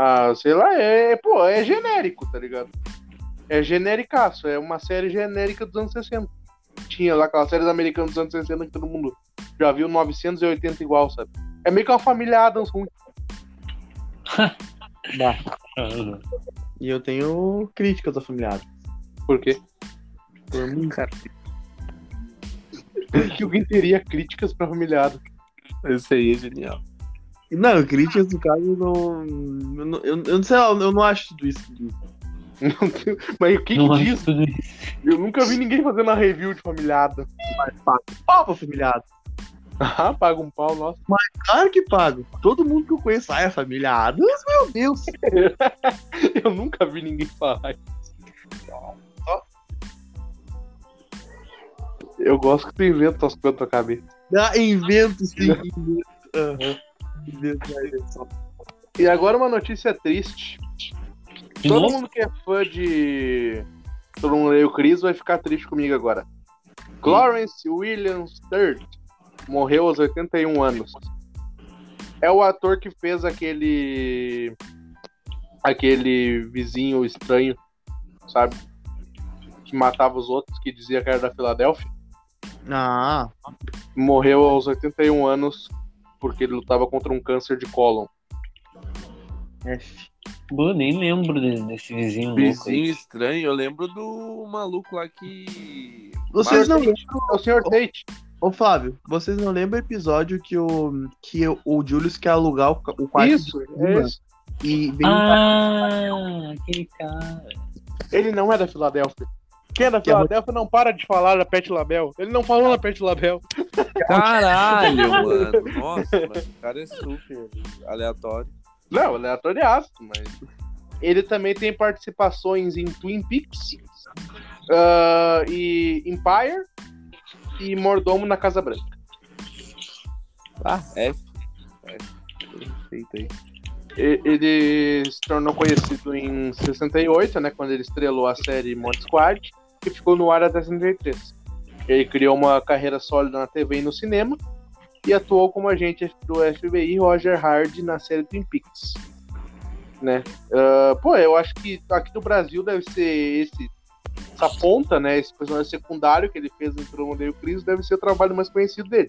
Ah, sei lá, é, pô, é genérico, tá ligado? É genericaço, é uma série genérica dos anos 60. Tinha lá aquelas séries americanas dos anos 60 que todo mundo já viu 980 igual, sabe? É meio que uma família Adams ruim. Aham. E eu tenho críticas à família Adams. Por quê? Por mim, cara. Porque alguém teria críticas pra familiado. Esse aí é genial. Não, críticas no caso não. Eu, não- eu, eu não sei, lá, eu não acho tudo isso. Não Mas o que, Não diz? Eu nunca vi ninguém fazendo a review de familiado. Pau pra familiado. Ah, paga um pau, nossa. Claro que pago. Todo mundo que eu conheço, ai, é familiado. Meu Deus. Eu nunca vi ninguém falar isso. Eu gosto que tu inventa as coisas na tua cabeça. Ah, invento sim. Invento. Aham. E agora uma notícia triste. De Todo novo? mundo que é fã de. Todo mundo o Chris vai ficar triste comigo agora. Clarence Williams III morreu aos 81 anos. É o ator que fez aquele. aquele vizinho estranho, sabe? Que matava os outros, que dizia que era da Filadélfia. Ah, Morreu aos 81 anos porque ele lutava contra um câncer de cólon. F. Pô, nem lembro de- desse vizinho Vizinho estranho, eu lembro do maluco lá que. Vocês não Tate. É o Sr. Tate. Ô Flávio, vocês não lembram o episódio que o, que o Julius quer alugar o, quarto Isso, de é isso. e vem Ah, aquele cara. Ele não é da Filadélfia. Quem é da Filadélfia não para de falar da Pet Label. Ele não falou na Pet Label. Caralho, mano. Nossa, mano. O cara é super aleatório. Não, ele é aço, mas. Ele também tem participações em Twin Peaks, ah, e Empire e Mordomo na Casa Branca. Ah, F. F. Perfeito aí. Ele se tornou conhecido em 68, né, quando ele estrelou a série Mod Squad, que ficou no ar até 73. Ele criou uma carreira sólida na TV e no cinema e atuou como agente do FBI Roger Hard na série Twin Peaks. Né? Ah, pô, eu acho que aqui no Brasil deve ser esse essa ponta, né, esse personagem secundário que ele fez no Trono Odeio Cris, deve ser o trabalho mais conhecido dele.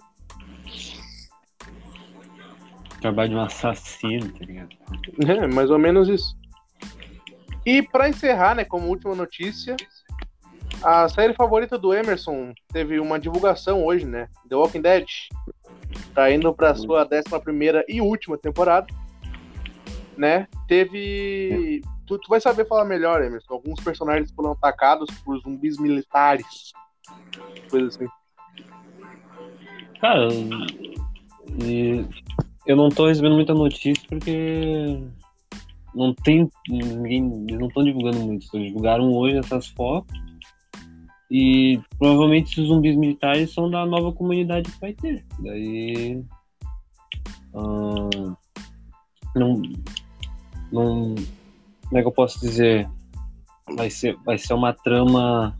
Trabalho de um assassino, tá ligado? É, mais ou menos isso. E pra encerrar, né, como última notícia, a série favorita do Emerson teve uma divulgação hoje, né? The Walking Dead. Tá indo pra sua 11 e última temporada. Né? Teve. Tu, tu vai saber falar melhor, Emerson. Alguns personagens foram atacados por zumbis militares. Coisa assim. Cara, e eu não tô recebendo muita notícia porque não tem ninguém, eles não estão divulgando muito. Só divulgaram hoje essas fotos e provavelmente esses zumbis militares são da nova comunidade que vai ter. Daí ahn, não, não, como é que eu posso dizer? Vai ser, vai ser uma trama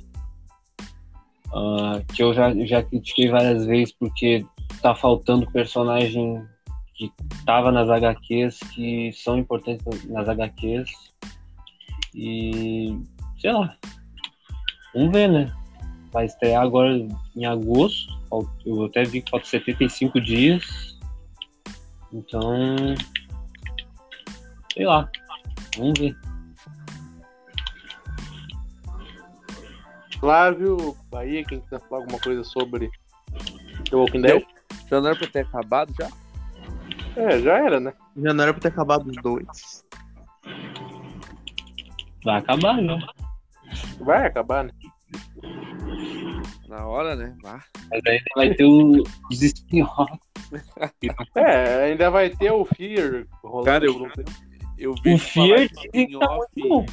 ah, que eu já, já critiquei várias vezes porque tá faltando personagem que tava nas HQs, que são importantes nas HQs. E sei lá. Vamos ver, né? Vai estrear agora em agosto. Eu até vi que falta 75 dias. Então. Sei lá. Vamos ver. Flávio, Bahia, quem quiser falar alguma coisa sobre The Walking Dead? Já não era pra ter acabado já? É, já era, né? Já não era pra ter acabado os dois. Vai acabar, né? Vai acabar, né? Na hora, né? Ah, Mas ainda vai ter o- os spin-offs. É, ainda vai ter o Fear rolando Cara, eu- tempo. eu vi Fear que tá muito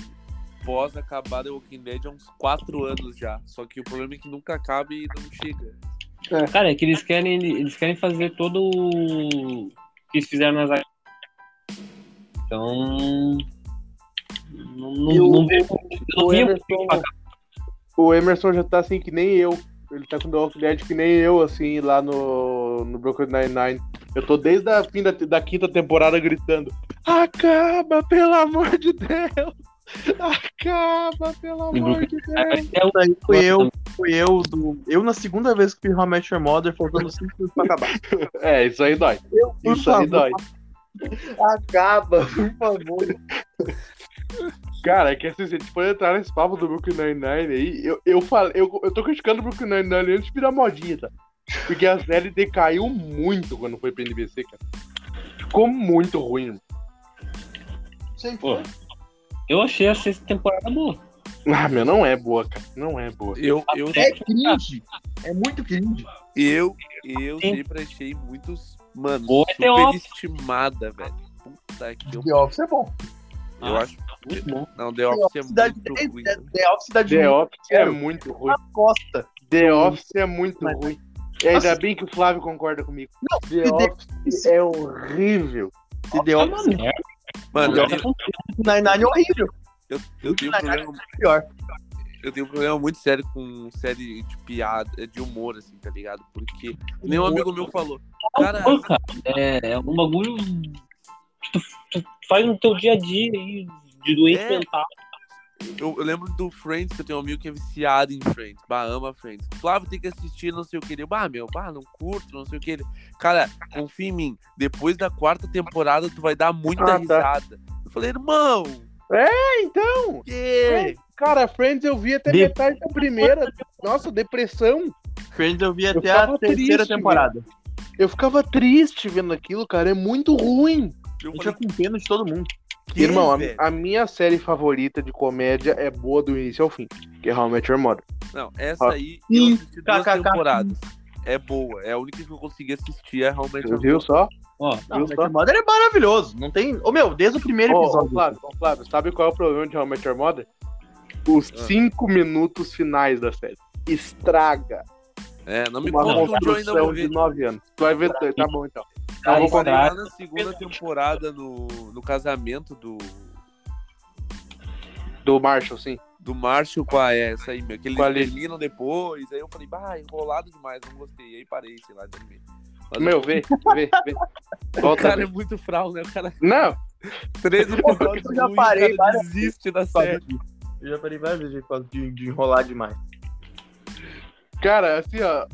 pós acabar The Walking Dead há uns 4 anos já. Só que o problema é que nunca acaba e não chega. Cara, é que eles querem, eles querem fazer todo o que eles fizeram nas. Então. Não, não, E o- não eu não O via Emerson, o Emerson já tá assim que nem eu. Ele tá com Walking Dead que nem eu, assim, lá no, no Brooklyn Nine-Nine. Eu tô desde a fim da, da quinta temporada gritando: Acaba, pelo amor de Deus! Acaba, pelo amor de Deus! O- aí fui eu, fui eu do. Eu na segunda vez que fiz How I Met Your Mother, faltando 5 minutos pra acabar. É, isso aí dói. Por Isso aí favor, dói. Acaba, por favor. Cara, é que assim, se a gente for entrar nesse papo do Brooklyn Nine-Nine aí, eu, eu, falei, eu, eu tô criticando o Brooklyn Nine-Nine antes de virar modinha, tá? Porque a série decaiu muito quando foi pra NBC, cara. Ficou muito ruim. Sempre Pô, eu achei a sexta temporada boa. Ah, meu, não é boa, cara. Não é boa. Eu, eu, É cringe. É muito cringe. eu, eu Sim. sempre achei muitos. Mano, Boa é The super Office. estimada, velho. Puta que The Office é bom. eu Ah, acho. Muito bom. Não, The Office é Office dá muito ruim. The, cara. The Office dá de The Office é zero. muito ruim. na costa. The Office é muito Mas- ruim. E ainda Assim- bem que o Flávio concorda comigo. Não, The The Office é horrível. Se The É Office merda. Mano, The Office Nine-Nine é horrível. eu, eu tenho um problema. Pior. Eu tenho um problema muito sério com série de piada, de humor, assim, tá ligado? Porque nem um amigo meu falou. Cara, é, é um bagulho que tu, tu faz no teu dia a dia aí, de doente É. mental. eu, eu lembro do Friends, que eu tenho um amigo que é viciado em Friends. Bah, ama Friends. Flávio tem que assistir, não sei o que. Ele, bah, meu, bah, não curto, não sei o que. Ele, cara, confia em mim. Depois da quarta temporada, tu vai dar muita Ah, tá. risada. Eu falei, irmão, É, então. que? Cara, Friends eu vi até De- metade da primeira. Nossa, depressão. Friends eu vi Eu até a terceira triste, temporada. Eu ficava triste vendo aquilo, cara. É muito ruim. Eu falei, fica com pena de todo mundo. Que, Irmão, a, a minha série favorita de comédia é boa do início ao fim. Que é How I Met Your Mother. Não, essa Ah. aí eu assisti duas temporadas. É boa. É a única que eu consegui assistir, é realmente Você viu só? Ó, Não, Viu How I Met só? Your Mother é maravilhoso. Não tem. Ô meu, desde o primeiro ô, episódio. Flávio, ô, Flávio, sabe qual é o problema de How I Met Your Mother? Os Ah. cinco minutos finais da série. Estraga É, não me uma conta onde eu ainda construção de nove anos. Tu vai ver, tá bom então. Cara, Eu vou estraga. lá na segunda temporada no, no casamento do, Do Marshall, sim. do Marshall com a essa aí, meu. Que eles terminam depois. Aí eu falei, bah, enrolado demais, não gostei. Aí parei, sei lá, de anime. Mas Meu, o vê, vê, vê. Volta. cara é muito fral, né? O cara, Não, 13 episódios Eu já parei o cara várias desiste da série. Eu já parei várias vezes de, de enrolar demais. cara, assim, ó.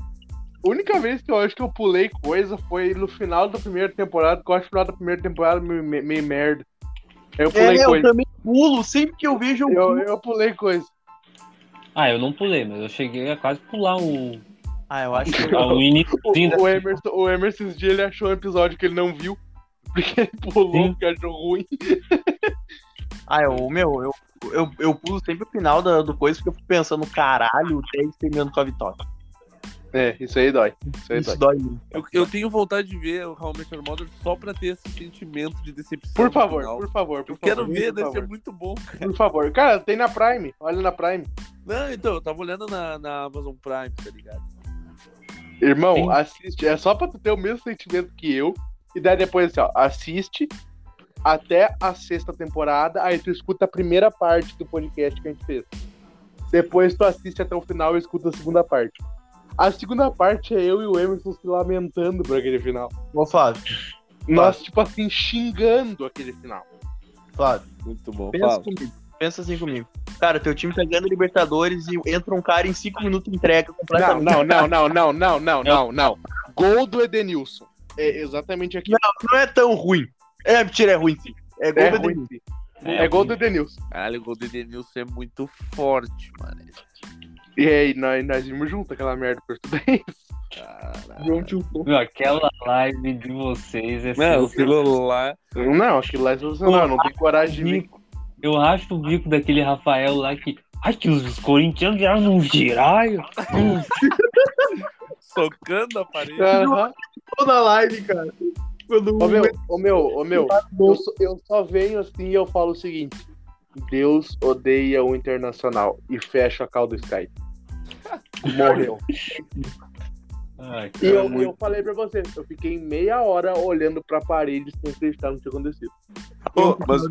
A única vez que eu acho que eu pulei coisa foi no final da primeira temporada, que eu acho que o final da primeira temporada meio, meio- merda. Eu pulei É, eu coisa. também pulo. Sempre que eu vejo, eu Eu, pulo. eu pulei coisa. Ah, eu não pulei, mas eu cheguei a quase pular o, Ah, eu acho que o da O, o, Emerson, o Emerson esse dia ele achou um episódio que ele não viu. Porque ele pulou, Sim. porque achou ruim. Ah, eu, meu, eu, eu, eu pulo sempre o final da, do coisa porque eu fico pensando, caralho, o 10 terminando com a vitória. É, isso aí dói. Isso aí Isso dói. dói muito. Eu, eu tenho vontade de ver o How I Met Your Mother só pra ter esse sentimento de decepção. Por favor, por favor, por Eu quero favor, ver, por deve favor. ser muito bom, cara. Por favor. Cara, tem na Prime. Olha na Prime. Não, então, eu tava olhando na, na Amazon Prime, tá ligado? Irmão, Sim. assiste. É só pra tu ter o mesmo sentimento que eu. E daí depois, assim, ó, assiste até a sexta temporada. Aí tu escuta a primeira parte do podcast que a gente fez. Depois tu assiste até o final e escuta a segunda parte. A segunda parte é eu e o Emerson se lamentando por aquele final. Ô, Flávio, Nós, tipo assim, xingando aquele final. Flávio, Muito bom, pensa fala. comigo. Pensa assim comigo. Cara, teu time tá ganhando Libertadores e entra um cara em 5 minutos e entrega Não, completamente. não, não, não, não, não, não, não, não. Gol do Edenilson. É exatamente aquilo. Não é tão ruim. É, mentira, é ruim sim. É gol É do. Edenilson. É gol do Edenilson. Caralho, o gol do Edenilson é muito forte, mano. E aí, nós, nós vimos junto aquela merda português. Caralho. Meu, aquela live de vocês é Não, o sensacional. celular. Não, aquilo lá é sensacional. Não tem coragem de. Eu acho o bico daquele Rafael lá que. Ai, que os corintianos vieram num giraio. Socando a parede. Aham. Tô na live, cara. Quando Ô meu, ô meu, ô meu, eu, só- eu só venho assim e eu falo o seguinte: Deus odeia o internacional e fecha a call do Skype. Morreu. Ai, E eu, eu falei pra você, eu fiquei meia hora olhando pra parede sem acreditar no que tinha acontecido. Mas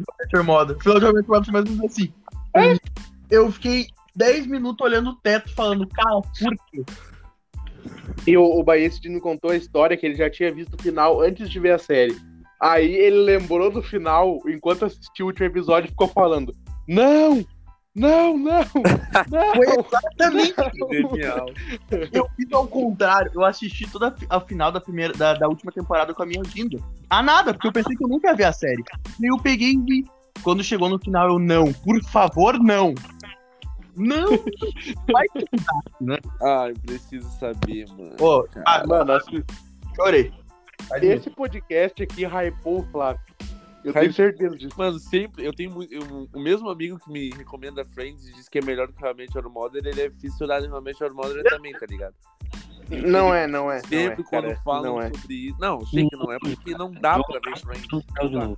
Moda. De Meteor Moda foi mais ou menos assim. Eu fiquei 10 minutos olhando o teto falando, cara, por quê? E o, o Baeste me contou a história que ele já tinha visto o final antes de ver a série. Aí ele lembrou do final, enquanto assistiu o último episódio, e ficou falando: Não! Não, não! Foi Não! exatamente genial. Eu fiz ao contrário. Eu assisti toda a fi- a final da, primeira, da, da última temporada com a minha agenda. Ah, nada, porque eu pensei que eu nunca ia ver a série. E eu peguei e vi. Quando chegou no final, eu não. Por favor, não. Não. Vai te Ah, eu preciso saber, mano. Pô, Cara. ah, Mano, acho que chorei. esse podcast aqui hypou o Flávio. Eu tenho certeza disso. Mano, sempre, eu tenho muito. eu- o mesmo amigo que me recomenda Friends e diz que é melhor que Met Your Mother, ele é fissurado em Met Your Mother também, tá ligado? Não é, não é. Não Sempre é, quando cara, falam não é. sobre isso. Não, eu sei que não é, porque não dá pra ver Friends. Não.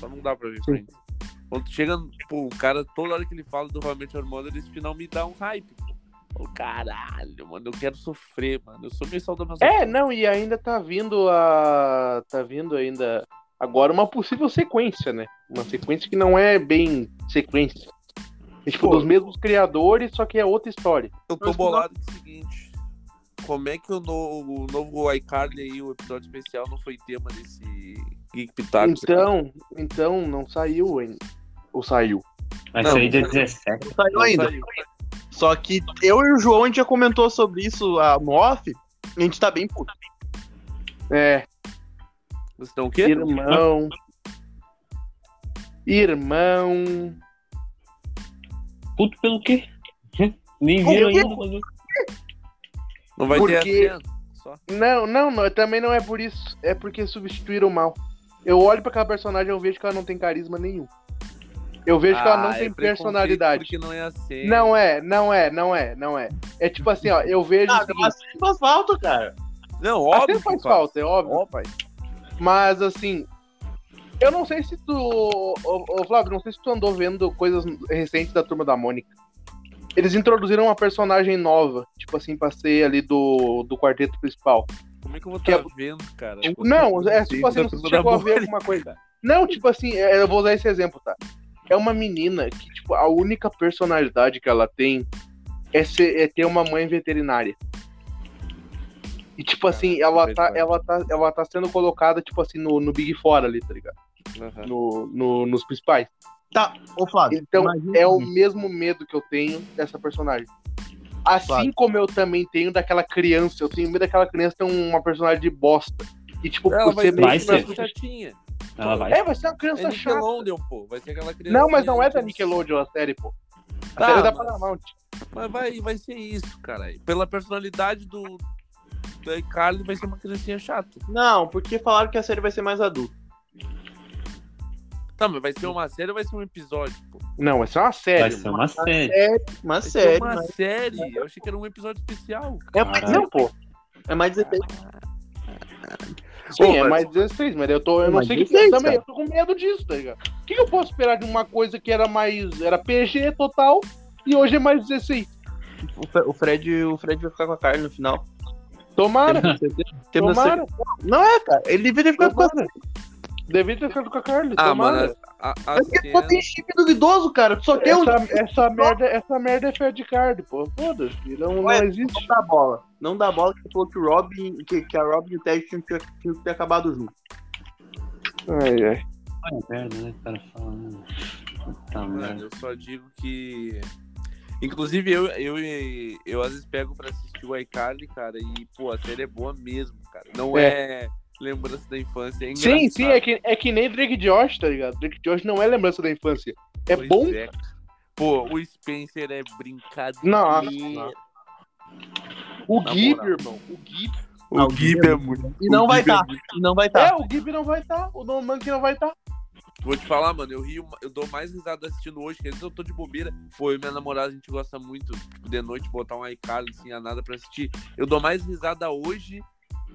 Só não dá pra ver Friends. Quando chega, pô, o cara, toda hora que ele fala do Met Your Mother, esse final me dá um hype, pô. Ô, caralho, mano, eu quero sofrer, mano. Eu sou meio saudosmasoquista. É, não, e ainda tá vindo a. Tá vindo ainda. Agora uma possível sequência, né? Uma sequência que não é bem sequência. É tipo Pô. dos mesmos criadores, só que é outra história. Eu tô bolado com o seguinte. Como é que o, no- o novo iCarly aí, o episódio especial, não foi tema desse Geek Pitacos? Então, então não saiu ainda. Ou saiu? Vai Não, sair dia não 17. Não saiu Não ainda. saiu. Só que eu e o João, a gente já comentou sobre isso a, no off. E a gente tá bem puto. É, Vocês estão o quê? irmão. Irmão. Puto pelo quê? Nem Por viram ainda. mas- Não vai ter Porque- cena. Só. Não, não, não, também não é por isso. É porque substituíram mal. Eu olho pra aquela personagem e eu vejo que ela não tem carisma nenhum. Eu vejo que ela não Ah, tem é preconceito personalidade. Porque não é a cena. Não é, não é, não é, não é. É tipo assim, ó, eu vejo o Ah, seguinte, mas faz falta, cara. Não, até óbvio. faz que falta, é óbvio. Óbvio. Mas assim, eu não sei se tu, ô, ô, Flávio, não sei se tu andou vendo coisas recentes da Turma da Mônica. Eles introduziram uma personagem nova, tipo assim, pra ser ali do, do quarteto principal. Como é que eu vou estar é- vendo, cara? Não, é tipo assim, Turma chegou a ver alguma coisa. Não, tipo assim, é, eu vou usar esse exemplo, tá? É uma menina que, tipo, a única personalidade que ela tem é, ser, é ter uma mãe veterinária. E, tipo assim, ela tá, ela, tá, ela tá sendo colocada, tipo assim, no, no Big Four ali, tá ligado? Aham. No, no- nos principais. Tá, ô Flávio. Então, imagina é o mesmo medo que eu tenho dessa personagem. Assim Claro. como eu também tenho daquela criança, eu tenho medo daquela criança ter uma personalidade de bosta. E, tipo, Ela por vai ser meio que ser. uma- chatinha. Ela vai. É, vai ser uma É criança chata. Nickelodeon, pô. Vai ser aquela criança. Não, mas não é da Nickelodeon a série, pô. A Tá, série é da mas- Paramount. Mas vai, vai ser isso, cara. Pela personalidade do. Do iCarly, vai ser uma criancinha chata. Não, porque falaram que a série vai ser mais adulta. Tá, mas vai ser uma série ou vai ser um episódio, pô? Não, vai ser uma série. Vai ser uma série. Uma Vai ser série. uma mas série. Eu achei que era um episódio especial. É, Caralho. não, pô. É mais 16. Sim, Pô, é mas- mais 16, mas eu, tô, eu não Mais sei o que 16, também. cara. Eu tô com medo disso, tá ligado? O que, eu posso esperar de uma coisa que era mais. Era PG total e hoje é mais 16? O Fe- O Fred, o Fred vai ficar com a Carly no final. Tomara, tomara. Não é, cara. Ele deveria ficar com a. Devia ter ficado com a Carly, Ah, tomara. mano, a, a, a Mas porque cena... só tem chip duvidoso, cara. Só tem um. Essa, essa, merda, essa merda é Fed Card, pô. Foda-se, não, não Ué, existe. Não dá bola. Não dá bola que falou que o Robin, que, que a Robin e o Ted tinham que, tinham que ter acabado junto. Ai, ai. Olha, merda, né? O cara falando. Puta Mano, merda. eu só digo que. Inclusive, eu, eu, eu, às vezes pego pra assistir o iCarly, cara, e, pô, a série é boa mesmo, cara. Não é, lembrança da infância. É Sim, engraçado. sim, é que, é que nem Drake Josh, tá ligado? Drake Josh não é lembrança da infância. É Pois bom. é. Pô, o Spencer é brincadeira. Nossa. O Na Gib, moral. irmão. O Gib. O Não, Gib é muito. E não o vai Gib é estar. muito- E não vai É, estar. o Gib não vai estar. O Don Monkey não vai estar. Vou te falar, mano, eu rio, eu dou mais risada assistindo hoje, que às vezes eu tô de bobeira. Pô, eu e minha namorada, a gente gosta muito, tipo, de noite, botar um iCarly, assim, a nada pra assistir. Eu dou mais risada hoje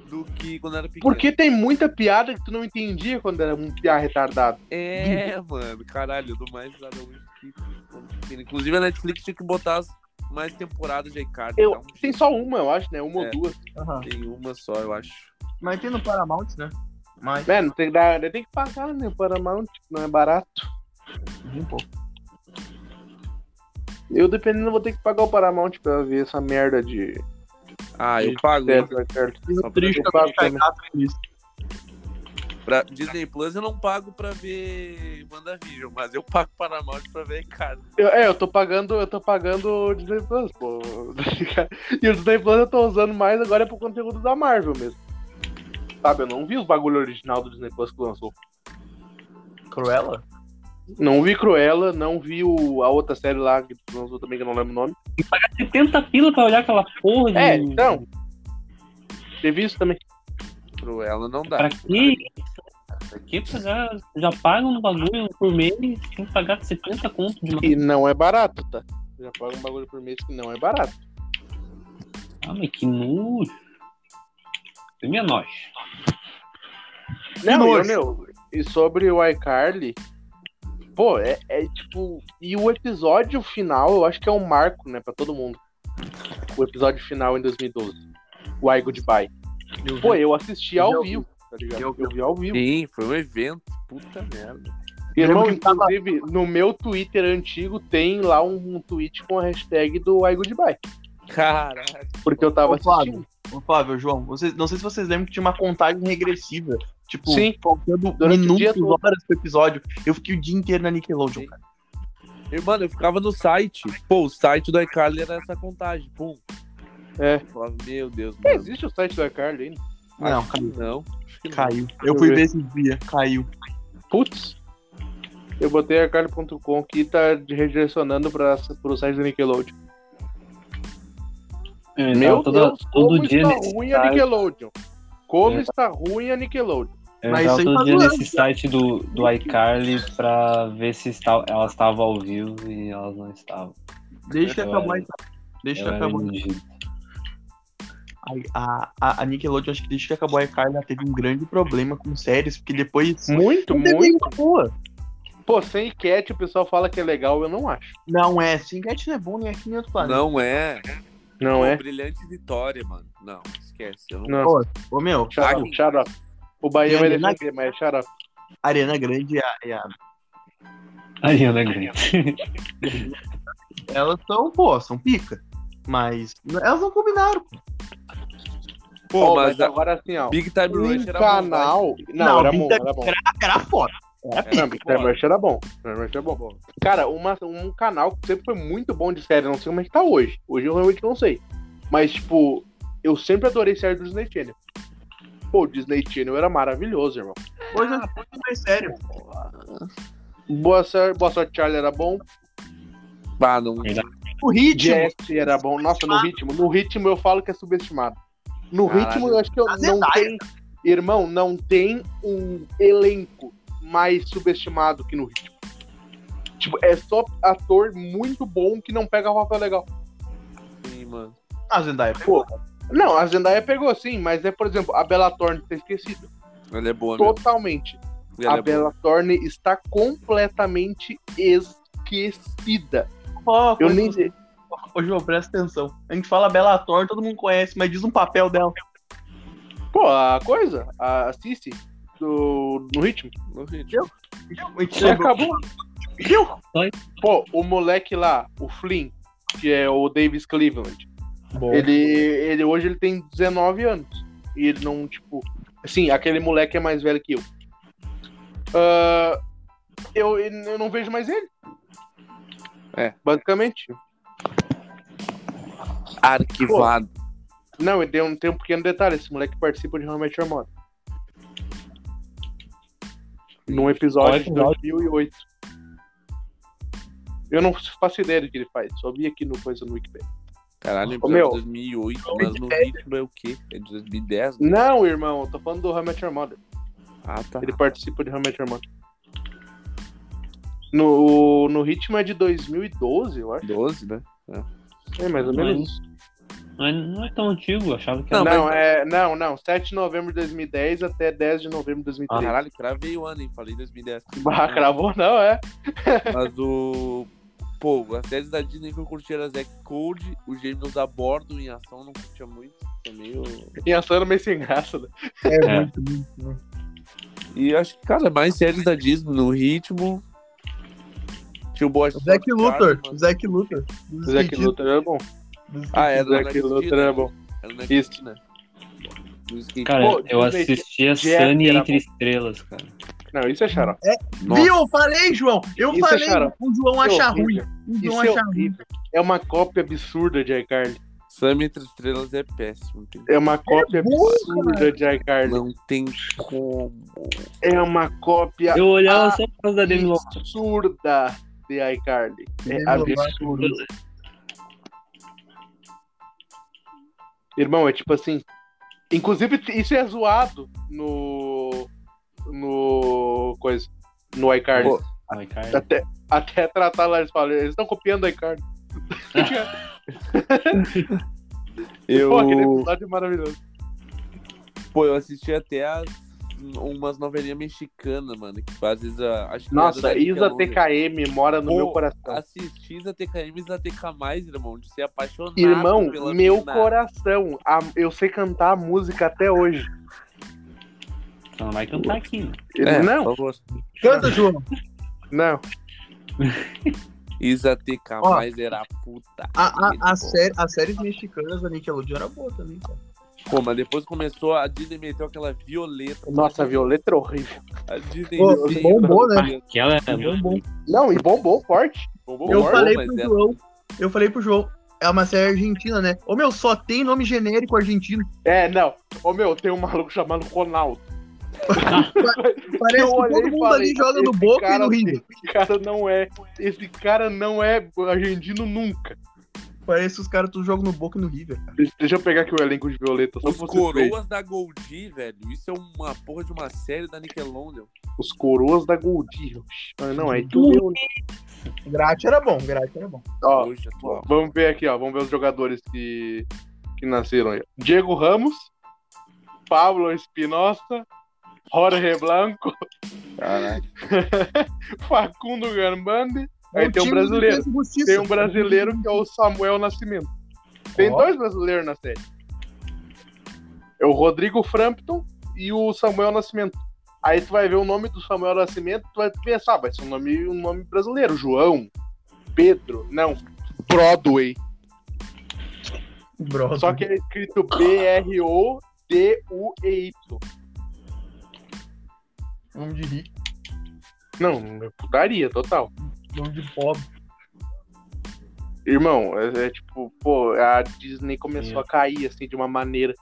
do que quando era pequeno. Porque tem muita piada que tu não entendia quando era um piá retardado. É, mano, caralho, eu dou mais risada hoje do que quando pequeno. Inclusive a Netflix tinha que botar as mais temporadas de iCarly. Eu, tá? Um tem só uma, eu acho, né? Uma É. ou duas. Tem uma só, eu acho. Mas tem no Paramount, né? Mas. Mano, tem que, dar, tem que pagar, né? O Paramount, não é barato. Um pouco. Eu, dependendo, vou ter que pagar o Paramount pra ver essa merda de. Ah, eu de pago. certo, certo. Triste eu que pago em também. casa nisso. Pra Disney Plus eu não pago pra ver WandaVision, mas eu pago Paramount pra ver iCarly. Eu- é, eu tô pagando, eu tô pagando o Disney Plus, pô. e o Disney Plus eu tô usando mais agora é pro conteúdo da Marvel mesmo. Sabe, eu não vi os bagulho original do Disney Plus que lançou. Cruella? Não vi Cruella, não vi o, a outra série lá, que lançou também, que eu não lembro o nome. 70 pila pra olhar aquela porra de. É, então. Teve isso também. Cruella não dá. Pra quê? Pra que pagar? Já pagam no bagulho por mês, tem que pagar 70 conto de. E não é barato, tá? Já paga um bagulho por mês que não é barato. Ah, mas que nojo. Filme é nojo. Não, eu, meu, e sobre o iCarly, pô, é, é tipo. E o episódio final, eu acho que é um marco, né, pra todo mundo. O episódio final em 2012. O I Goodbye. Pô, eu assisti Eu ao vi. vivo, tá ligado? Eu Eu vi ao vivo. Sim, foi um evento. Puta merda. Irmão, que tava- inclusive, no meu Twitter antigo tem lá um, um tweet com a hashtag do I Goodbye. Caralho. Porque eu tava Ô, assistindo. Flávio, João, vocês, não sei se vocês lembram que tinha uma contagem regressiva. Tipo, Sim. faltando Durante minutos, horas pro episódio. Eu fiquei o dia inteiro na Nickelodeon, cara. E, mano, eu ficava no site. Pô, o site do iCarly era essa contagem. Pum. É. Eu falava, meu Deus, mano. existe o site do iCarly ainda? Não, Acho que não. Caiu. eu Eu fui ver. esse dia, caiu. Putz. Eu botei iCarly.com que tá redirecionando para pro site da Nickelodeon. Eu Meu toda- Deus, todo como dia está ruim a site. Nickelodeon. Como É. está ruim a Nickelodeon. Eu Mas entrava isso aí todo dia nesse site do, do iCarly pra ver se esta- elas estavam ao vivo e elas não estavam. Deixa que Eu acabar era- então. Deixa Eu acabar. A, a, a Nickelodeon, acho que desde que acabou a iCarly, ela teve um grande problema com séries, porque depois. Muito, muito. boa. Pô, sem cat o pessoal fala que é legal, eu não acho. Não é, Singet não é bom nem aqui nem outro planeta. Não é. Não Pô, é? Brilhante Vitória, mano. Não, esquece. Eu não... Ô, ô, meu, shut up. O Bahia vai Ariana- defender, mas up. Ariana Grande e a, e a- Ariana Grande. Elas são, pô, são pica. Mas elas não combinaram. pô. Pô, mas a agora assim, ó. Big Time Um Rush era bom, canal. não, Não, era bom, era bom. Era foda. Era vai. Não, É, foda. Time Rush era bom. Rush era bom. Cara, uma, um canal que sempre foi muito bom de série, não sei como é que tá hoje. Hoje eu realmente não sei. Mas, tipo, eu sempre adorei série do Disney Channel. Pô, o Disney Channel era maravilhoso, irmão. Hoje é muito mais sério. Boa sorte, Boa sorte Charlie era bom. Ah, não. O ritmo. Jesse era bom. Nossa, no ritmo. No ritmo eu falo que é subestimado. No Caralho. ritmo eu acho que eu A não tem. Irmão, não tem um elenco mais subestimado que no ritmo. Tipo, é só ator muito bom que não pega papel legal. Sim, mano. A Zendaya. Pô, não, a Zendaya pegou sim, mas é, por exemplo, a Bella Thorne ter esquecido. Ela é boa. Totalmente. A é boa. Bella Thorne está completamente esquecida. Ó, Eu nem sei. Ô, João, presta atenção. A gente fala Bela Thorne, todo mundo conhece, mas diz um papel dela. Pô, a coisa, a Cici, do, no ritmo. No ritmo. Gente Já lembra- acabou. Viu? Pô, o moleque lá, o Flynn, que é o Davis Cleveland, Bom. ele, ele hoje ele tem 19 anos. E ele não, tipo. Assim, aquele moleque é mais velho que eu. Ah, eu, eu não vejo mais ele. É. Basicamente. Arquivado. Não, ele tem um, tem um pequeno detalhe: esse moleque participa de Your Mother. Num episódio de 2008. Eu não faço ideia do que ele faz, só vi aqui no coisa no Wikipedia. Caralho, episódio meu. de 2008, mas no ritmo é o quê? É de 2010? né? Não, irmão, eu tô falando do How I Met Your Mother. Ah, tá. Ele participa de How I Met Your Mother. No, no ritmo é de 2012, eu acho. 12, né? É mais ou menos isso. Não é, não é tão antigo, eu achava que Não, era. Não, mas- é, não, não. 7 de novembro de 2010 até 10 de novembro de 2013. Caralho, cravei o ano, hein? Falei 2010. Bah, cravou não, é. Mas o. Pô, as séries da Disney que eu curti era Zack Code, os Gêmeos a bordo em ação não curtia muito. Foi meio. E a Sandra meio sem graça, né? É. muito, muito. E acho que, cara, mais séries da Disney no ritmo. Tinha o Boa Zack Luthor. Zack Luthor. Zack Luthor era bom. Ah, era do Luthor Gen, era né? bom. Era o Next Isso. Né? Cara, Pô, eu assistia Jack Sunny Entre Estrelas, cara. Não, isso é xarope. Nossa. Viu? Eu falei, João. Eu Isso é falei. xarope. o João Isso é acha ruim. O João Isso é acha ruim. É uma cópia absurda de iCarly. Sam entre estrelas é péssimo. É uma cópia boa, absurda de iCarly. Não tem como. É uma cópia Eu olhava só por causa da Demi absurda de iCarly. É Demi Irmão, é tipo assim. Inclusive, isso é zoado no. No. Coisa. No. Pô, cara. Até, até tratar lá, eles falam, eles estão copiando o iCarly. Eu, Pô, aquele episódio é maravilhoso. pô, eu assisti até as, umas novelinhas mexicanas, mano. Que às vezes a, acho que Nossa, era da Isa. TKM mora no Pô, meu coração. Assisti Isa TKM e Isa TK, irmão, de ser apaixonado. Irmão, pela meu mina. coração. A- eu sei cantar a música até hoje. Só não vai cantar aqui, né? É, não, por favor. Canta, João. não. Isa TK, Ó, era a puta. A, a, a, série, as séries mexicanas da Nickelodeon era boa também, cara. Pô, mas depois começou, a Disney meteu aquela violeta. Nossa, a Violeta é horrível. A Disney Pô, sim, bombou, né? Aquela é Bom, bom. Não, e bombou forte. bombou Eu forte, falei pro é- João. Eu falei pro João. É uma série argentina, né? Ô meu, só tem nome genérico argentino. É, não. Ô meu, tem um maluco chamado Ronaldo. Parece que todo e mundo falei, ali joga no Boca e cara- no River. Esse cara não é. Esse cara não é argentino nunca. Parece que os caras tudo jogam no Boca e no River. cara. Deixa- eu pegar aqui o elenco de Violeta. Só Os coroas da Goldie, velho. Isso é uma porra de uma série da Nickelodeon. Os coroas da Goldie. Ah, Não, é tu meu. Grátis era bom, grátis era bom. Ó, Hoje vamos ver aqui, ó. Vamos ver os jogadores que, que nasceram aí. Diego Ramos, Pablo Espinosa, Jorge Blanco. Facundo Garbandi. Aí tem um brasileiro. Tem um brasileiro que é o Samuel Nascimento. Tem Ó. dois brasileiros na série. É o Rodrigo Frampton e o Samuel Nascimento. Aí tu vai ver o nome do Samuel Nascimento, tu vai pensar, vai ser um nome, um nome brasileiro. João, Pedro, não, Broadway. Brother. Só que é escrito B-R-O-D-U-E-Y. Nome de rico, Não, é putaria, total. Nome de pobre. Irmão, é, é tipo, pô, a Disney começou a cair assim de uma maneira.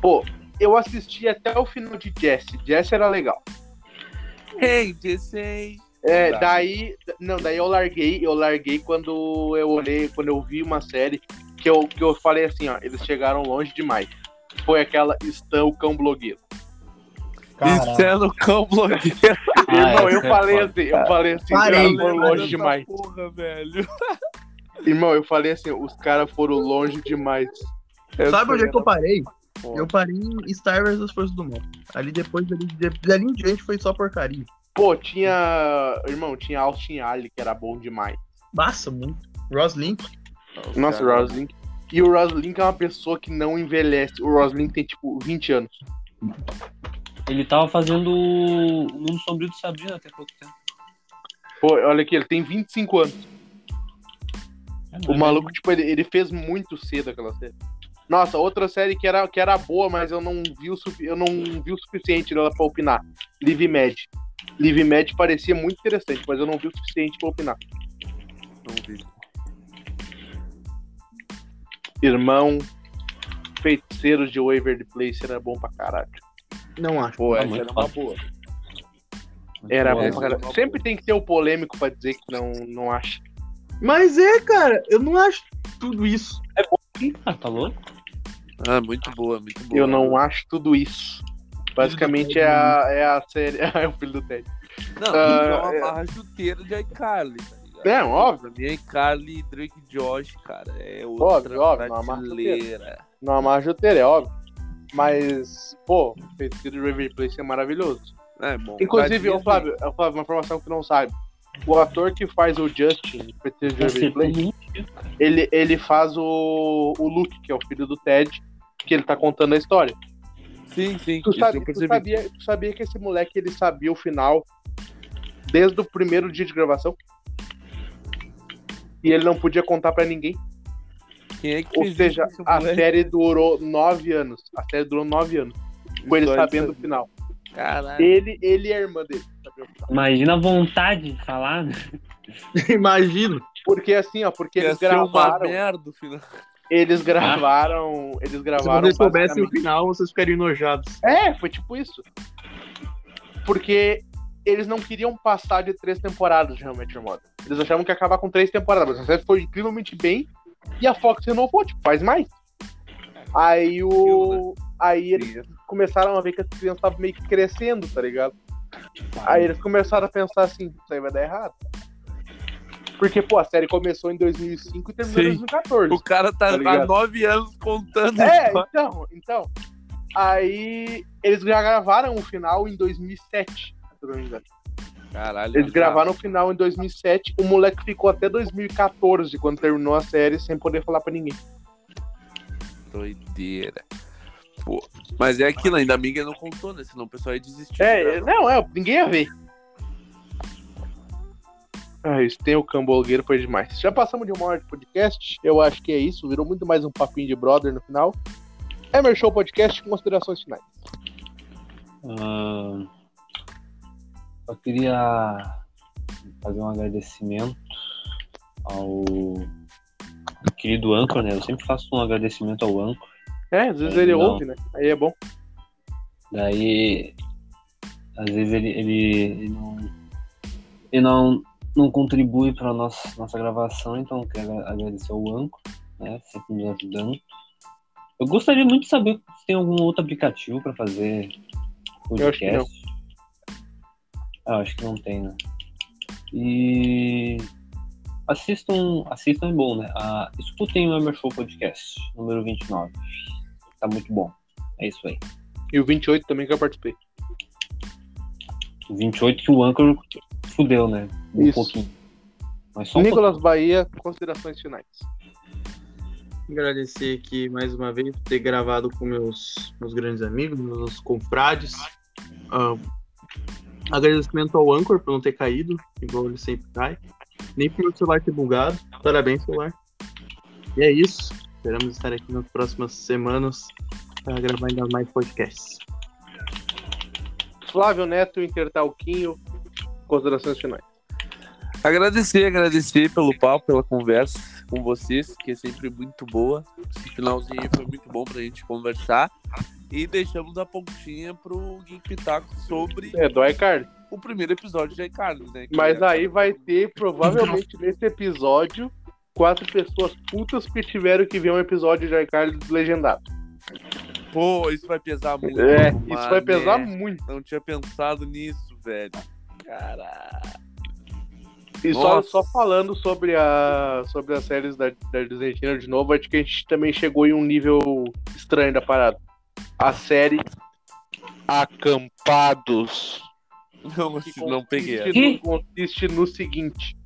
Pô, eu assisti até o final de Jesse. Jesse era legal. Hey, Jesse. É, daí. Não, daí eu larguei, eu larguei quando eu olhei, quando eu vi uma série que eu, que eu falei assim, ó, eles chegaram longe demais. Foi aquela Stan, o cão blogueiro. Isso é cão blogueiro. Irmão, essa eu é falei foda. assim, eu falei assim, Parei. foram longe demais. Porra, velho. Irmão, eu falei assim, os caras foram longe demais. Sabe onde é que eu parei? Pô. Eu parei em Star Wars As Forças do Mal. Ali depois, ali, de- dali em diante, foi só porcaria. Pô, tinha. Irmão, tinha Austin Alley, que era bom demais. Massa, muito. Roslyn. Nossa, o Roslin. E o Roslin é uma pessoa que não envelhece. O Roslin tem, tipo, 20 anos. Ele tava fazendo o Mundo Sombrio de Sabrina até pouco tempo. Pô, olha aqui, ele tem 25 anos. É, O maluco, tipo, ele, ele fez muito cedo aquela série. Nossa, outra série que era, que era boa, mas eu não vi o, eu não vi o suficiente dela pra opinar. Live Med. Live Med parecia muito interessante, mas eu não vi o suficiente pra opinar. Não vi. Irmão, Feiticeiros de Waverly Place era bom pra caralho. Não acho. Pô, Tá essa era uma boa. Era bom caralho. uma Sempre tem que ter o polêmico pra dizer que não, não acha. Mas é, cara, eu não acho tudo isso. Ah, tá louco? Ah, muito boa, muito boa. Eu não acho tudo isso. Basicamente é a, é a série. É o filho do Ted. Não, Ah, é uma é- barra chuteira de iCarly, tá ligado? É, óbvio. Mim, iCarly e Drake e Josh, cara, é Óbvio, outra óbvio, não amarra prateleira. Não amarra chuteira, é óbvio. Mas, pô, Feiticeiro de Waverly Place é maravilhoso. É bom. Inclusive, ô Flávio, ô Flávio, uma informação que não sabe. O ator que faz o Justin, Waverly Acertou Place, muito. ele, ele faz o, o Luke, que é o filho do Ted, que ele tá contando a história. Sim, sim. Tu, sabe, tu, sabia, tu sabia que esse moleque ele sabia o final desde o primeiro dia de gravação? E ele não podia contar pra ninguém. Quem é que Ou fez seja, isso, a moleque? série durou nove anos. A série durou nove anos. Com ele sabendo o final. Caralho. Ele, ele e a irmã dele. Imagina a vontade de falar. né? Imagino. Porque assim, ó, porque Ia eles gravaram. merda o final. Eles gravaram. Eles Se gravaram. vocês soubessem o final, vocês ficariam enojados. É, foi tipo isso. Porque eles não queriam passar de três temporadas de Your Mother. Eles achavam que ia acabar com três temporadas, mas a série foi incrivelmente bem e a Fox renovou, tipo, faz mais. Aí o. Aí eles começaram a ver que as crianças estavam meio que crescendo, tá ligado? Aí eles começaram a pensar assim, isso aí vai dar errado. Porque, pô, a série começou em 2005 e terminou em Sim. 2014. O cara tá Tá há nove anos contando É, então, então. Aí eles já gravaram o final em 2007, se eu não me engano. Caralho. Eles gravaram o final em 2007, o moleque ficou até 2014, quando terminou a série, sem poder falar pra ninguém. Doideira. Pô, mas é aquilo, ainda que ele não contou, né? Senão o pessoal ia desistir. É, não, é, ninguém ia ver. Ah, isso tem o cambolgueiro, foi demais. Já passamos de uma hora de podcast, eu acho que é isso, virou muito mais um papinho de brother no final. Emer Show Podcast, considerações finais. Ah, só queria fazer um agradecimento ao querido Anchor, né? Eu sempre faço um agradecimento ao Anchor. É, às vezes ele Não. ouve, né? Aí é bom. Daí, às vezes ele, ele, ele não, ele não, não contribui para nossa nossa gravação, então eu quero agradecer ao Anchor, né? Sempre nos ajudando. Eu gostaria muito de saber se tem algum outro aplicativo para fazer Eu podcast. Ah, acho que não tem, né? E assistam, assistam é bom, né? Ah, escutem o Emer Show Podcast, número 29. Tá muito bom. É isso aí. E o 28 também que eu participei. O 28 que o Anchor fudeu, né? Um Isso. pouquinho. Mas só um Nicolas Bahia, considerações finais. Agradecer aqui mais uma vez por ter gravado com meus, meus grandes amigos, meus confrades. Ah, agradecimento ao Anchor por não ter caído, igual ele sempre cai. Nem por meu celular ter bugado. Parabéns, celular. E é isso. Esperamos estar aqui nas próximas semanas para gravar ainda mais podcasts. Flávio Neto, Intertalquinho, considerações finais. Agradecer, agradecer pelo papo, pela conversa com vocês, que é sempre muito boa. Esse finalzinho aí foi muito bom pra gente conversar. E deixamos a pontinha pro Geek Pitaco sobre É, do iCard. o primeiro episódio de iCarly, né? Mas é- aí vai ter, provavelmente, nesse episódio, quatro pessoas putas que tiveram que ver um episódio de iCard legendado. Pô, isso vai pesar muito. É, mano, isso vai pesar né? muito. Não tinha pensado nisso, velho. Caralho. E só, Nossa. só falando sobre, a, sobre as séries da, da Disney Channel de novo, acho que a gente também chegou em um nível estranho da parada. A série Acampados. Não, que não peguei. no, consiste no seguinte: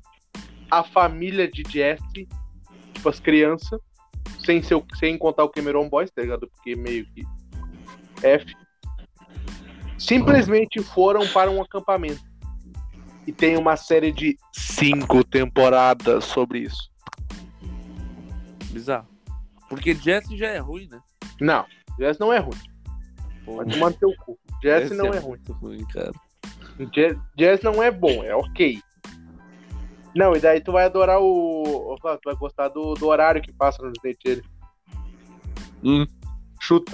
a família de Jesse, tipo, as crianças, sem, seu, sem contar o Cameron Boys, tá ligado? Porque meio que F, simplesmente foram para um acampamento. E tem uma série de cinco temporadas sobre isso. Bizarro. Porque Jesse já é ruim, né? Não, Jesse não é ruim. Pô, Vai tomar no teu cu. Não é ruim. muito ruim, cara. Jazz, jazz não é bom, é ok. Não, e daí tu vai adorar o. Tu vai gostar do, do horário que passa no Disney dele. Hum. Chuta.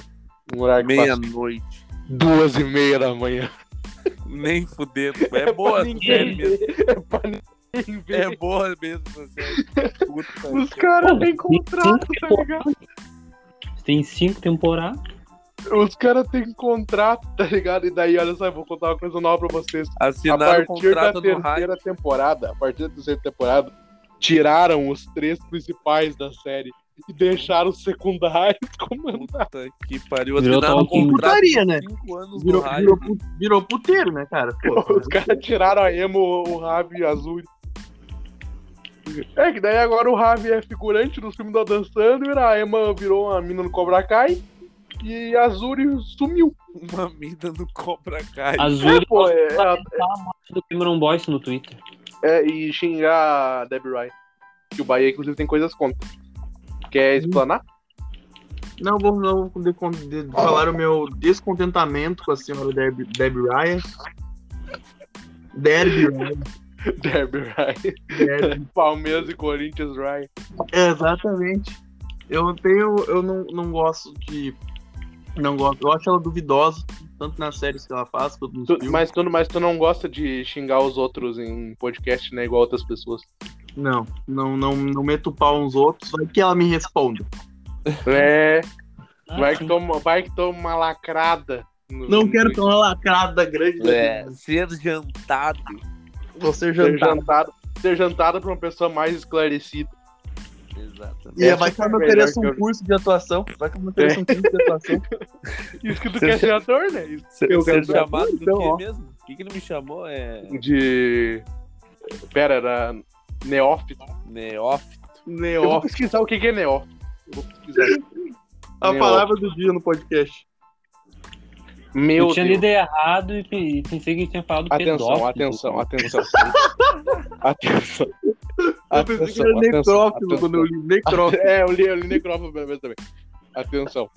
Um horário. Meia-noite. Duas e meia da manhã. Nem fudendo. É boa pra essa ninguém série mesmo. É pra ninguém ver. É boa mesmo. Puta Os caras têm contrato, tá ligado? Tem cinco temporadas. Os caras têm contrato, tá ligado? E daí, olha só, eu vou contar uma coisa nova pra vocês. A Assinaram o partir da terceira temporada, a partir da terceira temporada, tiraram os três principais da série e deixaram os secundários comandar. Puta que pariu. Virou Assinaram Talking contrato Putaria, né? cinco anos Virou, virou, virou puteiro, né, cara? Pô, Os caras tiraram a Emo, o Ravi e a Azul. É que daí agora o Ravi é figurante no filme da Dançando e a Emma virou uma mina no Cobra Kai e a Azuri sumiu. Uma mina no Cobra Kai. Azul É, pô, é, a morte do Cameron Boyce no Twitter. é, e xingar a Debbie Ryan. Que o Bahia, inclusive, tem coisas contra. Quer explanar? Não vou não vou de, de, de falar o meu descontentamento com a senhora Debbie, Debbie Ryan. Debbie Ryan. Debbie Ryan. Debbie. Palmeiras e Corinthians Ryan. Exatamente. Eu tenho. Eu não, não gosto de. Não gosto. Eu acho ela duvidosa, tanto nas séries que ela faz, quanto nos Tu- filmes. mas, tu, mas tu não gosta de xingar os outros em podcast, né? Igual outras pessoas. Não, não, não, não meto pau uns outros, vai que ela me responda. É, Ah, vai que toma, vai que toma uma lacrada. no- Não no- quero ter uma lacrada grande É, ser jantado. Você ser jantado, ser jantado pra uma pessoa mais esclarecida. Exatamente. E Essa vai que eu me foi a ofereço melhor um que curso de atuação. Vai que eu me ofereço um curso de atuação. Isso que tu Ser- quer ser ator, né? Eu quero ser chamado do então, quê ó. mesmo? O que, que ele me chamou? É de. Pera, era neófito. neófito. Eu vou pesquisar o que que é neófito. Eu vou pesquisar. A Neó. palavra do dia no podcast. Meu eu tinha Deus. lido errado e pe- pensei que ele tinha falado Atenção, pedófilo. atenção, atenção. atenção. Eu pensei que era necrófilo quando eu li. Necrófilo. É, eu li, eu li necrófilo pela vez também. Atenção.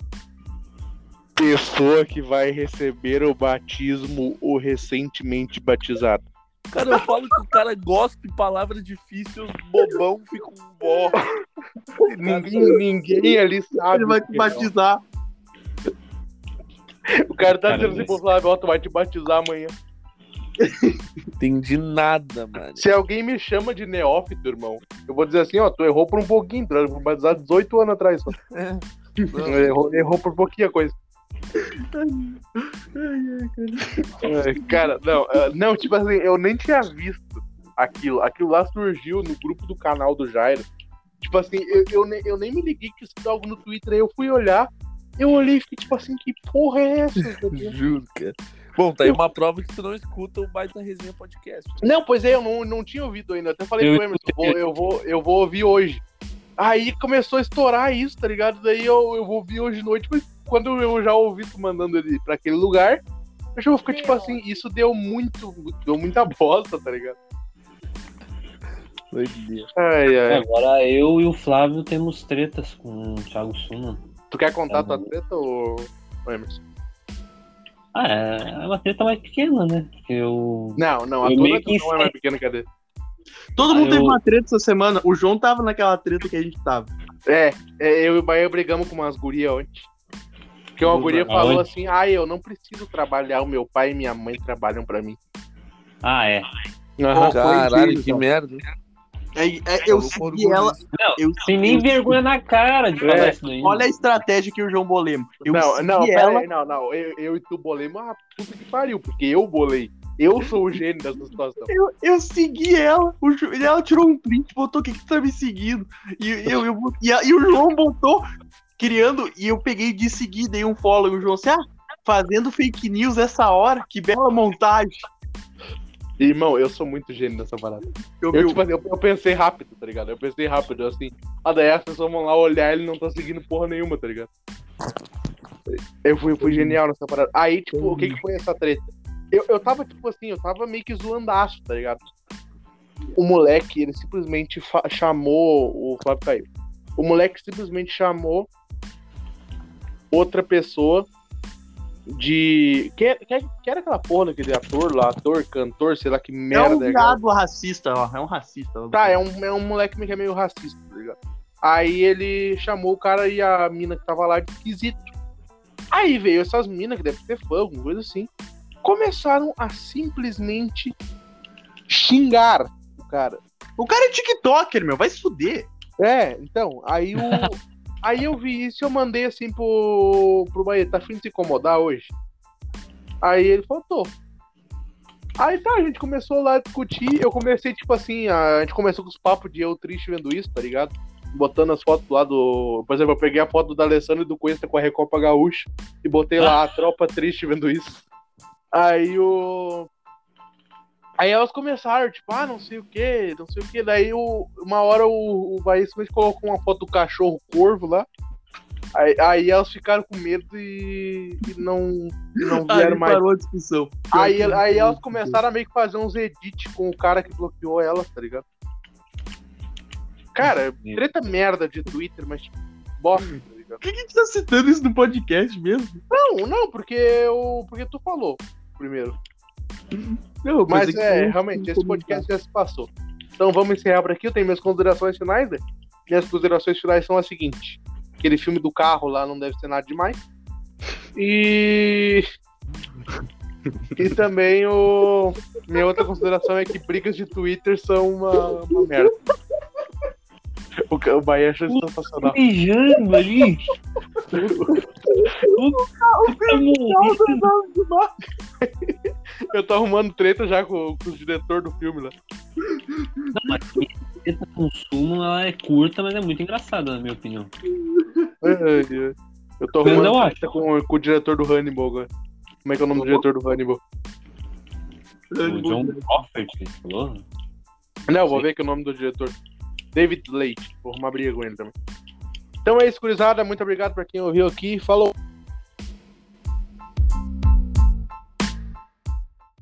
Pessoa que vai receber o batismo ou recentemente batizado. Cara, eu falo que o cara gosta de palavras difíceis, bobão ficam um bó. Ninguém, ninguém ali sabe. Ele vai o te é batizar. O cara tá Cara, dizendo assim Flávio, ó, tu vai te batizar amanhã. Entendi nada, mano. Se alguém me chama de neófito, irmão, eu vou dizer assim, ó, tu errou por um pouquinho, tu batizado 18 anos atrás só. É. Errou, errou por pouquinho a coisa. É, Cara, não, é, não, tipo assim, eu nem tinha visto aquilo. Aquilo lá surgiu no grupo do canal do Jairo. Tipo assim, eu, eu, nem, eu nem me liguei que isso algo no Twitter, aí eu fui olhar, eu olhei e fiquei tipo assim, que porra é essa? Juro, cara. Bom, tá aí uma prova que tu não escuta o Baita Resenha Podcast. não, pois é, eu não, não tinha ouvido ainda. Eu até falei Eu pro Emerson, vou, eu, vou, eu vou ouvir hoje. Aí começou a estourar isso, tá ligado? Daí eu, eu vou ouvir hoje de noite, mas quando eu já ouvi tu mandando ele pra aquele lugar, eu já vou ficar tipo assim, isso deu muito, deu muita bosta, tá ligado? Ai, ai. Agora eu e o Flávio temos tretas com o Thiago Suman. Tu quer contar tua Uhum. treta ou ou Emerson? Ah, é é uma treta mais pequena, né? Porque eu. Não, não, a Eu tua que não é mais pequena, cadê? Todo Ah, mundo teve eu- uma treta essa semana. O João tava naquela treta que a gente tava. É, é, eu e o Bahia brigamos com umas gurias ontem. Porque uma guria falou Aonde? assim, ah, eu não preciso trabalhar, o meu pai e minha mãe trabalham pra mim. Ah, é. Aham. Caralho, que então. merda. É, é, eu segui ela. Eu Tem nem vergonha na cara de falar É, isso daí. Olha a estratégia que o João bolemos. Eu não, não, ela. aí, não, não. Eu, eu e tu bolemos uma puta que pariu, porque eu bolei. Eu sou o gênio dessa situação. Eu, eu segui ela, o ela tirou um print, botou o que que tu tá me seguindo. E, eu, eu, e, a- e o João botou criando, e eu peguei de seguir, dei um follow, e o João assim, ah, fazendo fake news essa hora, que bela montagem. Irmão, eu sou muito gênio nessa parada. Eu, Eu, tipo assim, eu, eu pensei rápido, tá ligado? Eu pensei rápido, assim. Ah, daí as pessoas vão lá olhar ele não tá seguindo porra nenhuma, tá ligado? Eu fui, fui genial nessa parada. Aí, tipo, o que que foi essa treta? Eu, eu tava, tipo assim, eu tava meio que zoandaço, tá ligado? O moleque, ele simplesmente chamou. O Flávio caiu. O moleque simplesmente chamou outra pessoa de. Que, que, que era aquela porra daquele ator lá, ator, cantor, sei lá que é merda um é aquela. viado racista, ó, é um racista. Tá, é um, é um moleque que é meio racista, tá ligado? Aí ele chamou o cara e a mina que tava lá de esquisito. Aí veio essas minas, que deve ter fã, alguma coisa assim, começaram a simplesmente xingar o cara. O cara é tiktoker, meu, vai se fuder. É, então, aí o. aí eu vi isso e eu mandei assim pro, pro Bahia, tá afim de se incomodar hoje? Aí ele falou, tô. Aí tá, a gente começou lá a discutir, eu comecei, tipo assim, a, a gente começou com os papos de eu triste vendo isso, tá ligado? Botando as fotos lá do. Por exemplo, eu peguei a foto do Alessandro e do Cuesta com a Recopa Gaúcha e botei lá a tropa triste vendo isso. Aí o. Aí elas começaram, tipo, ah, não sei o que, não sei o que. Daí o, uma hora o, o Bahia simplesmente colocou uma foto do cachorro corvo lá. Aí, aí elas ficaram com medo e, e não, não Aí vieram mais. parou a discussão. Aí, que- aí elas começaram a meio que fazer uns edits com o cara que bloqueou elas, tá ligado? Cara, treta merda de Twitter, mas tipo, bosta, tá ligado? Por que que a gente tá citando isso no podcast mesmo? Não, não, porque eu. Porque tu falou primeiro. Não, Mas é, um realmente, esse podcast já se passou. Então vamos encerrar por aqui. Eu tenho minhas considerações finais, né? Minhas considerações finais são as seguintes. aquele filme do carro lá não deve ser nada demais. E. E também o. Minha outra consideração é que brigas de Twitter são uma, uma merda. O, o Bahia achou sensacional. Beijando ali. Eu tô arrumando treta já com, com o diretor do filme lá. Não, mas esse consumo ela é curta, mas é muito engraçada, na minha opinião. Ai, ai. Eu tô arrumando eu treta com, com o diretor do Hannibal agora. Como é que é o nome do diretor do Hannibal? O John Crawford, que falou? Não, eu vou ver aqui o nome do diretor. David Leite. Vou arrumar briga com ele também. Então é isso, gurizada. Muito obrigado pra quem ouviu aqui. Falou!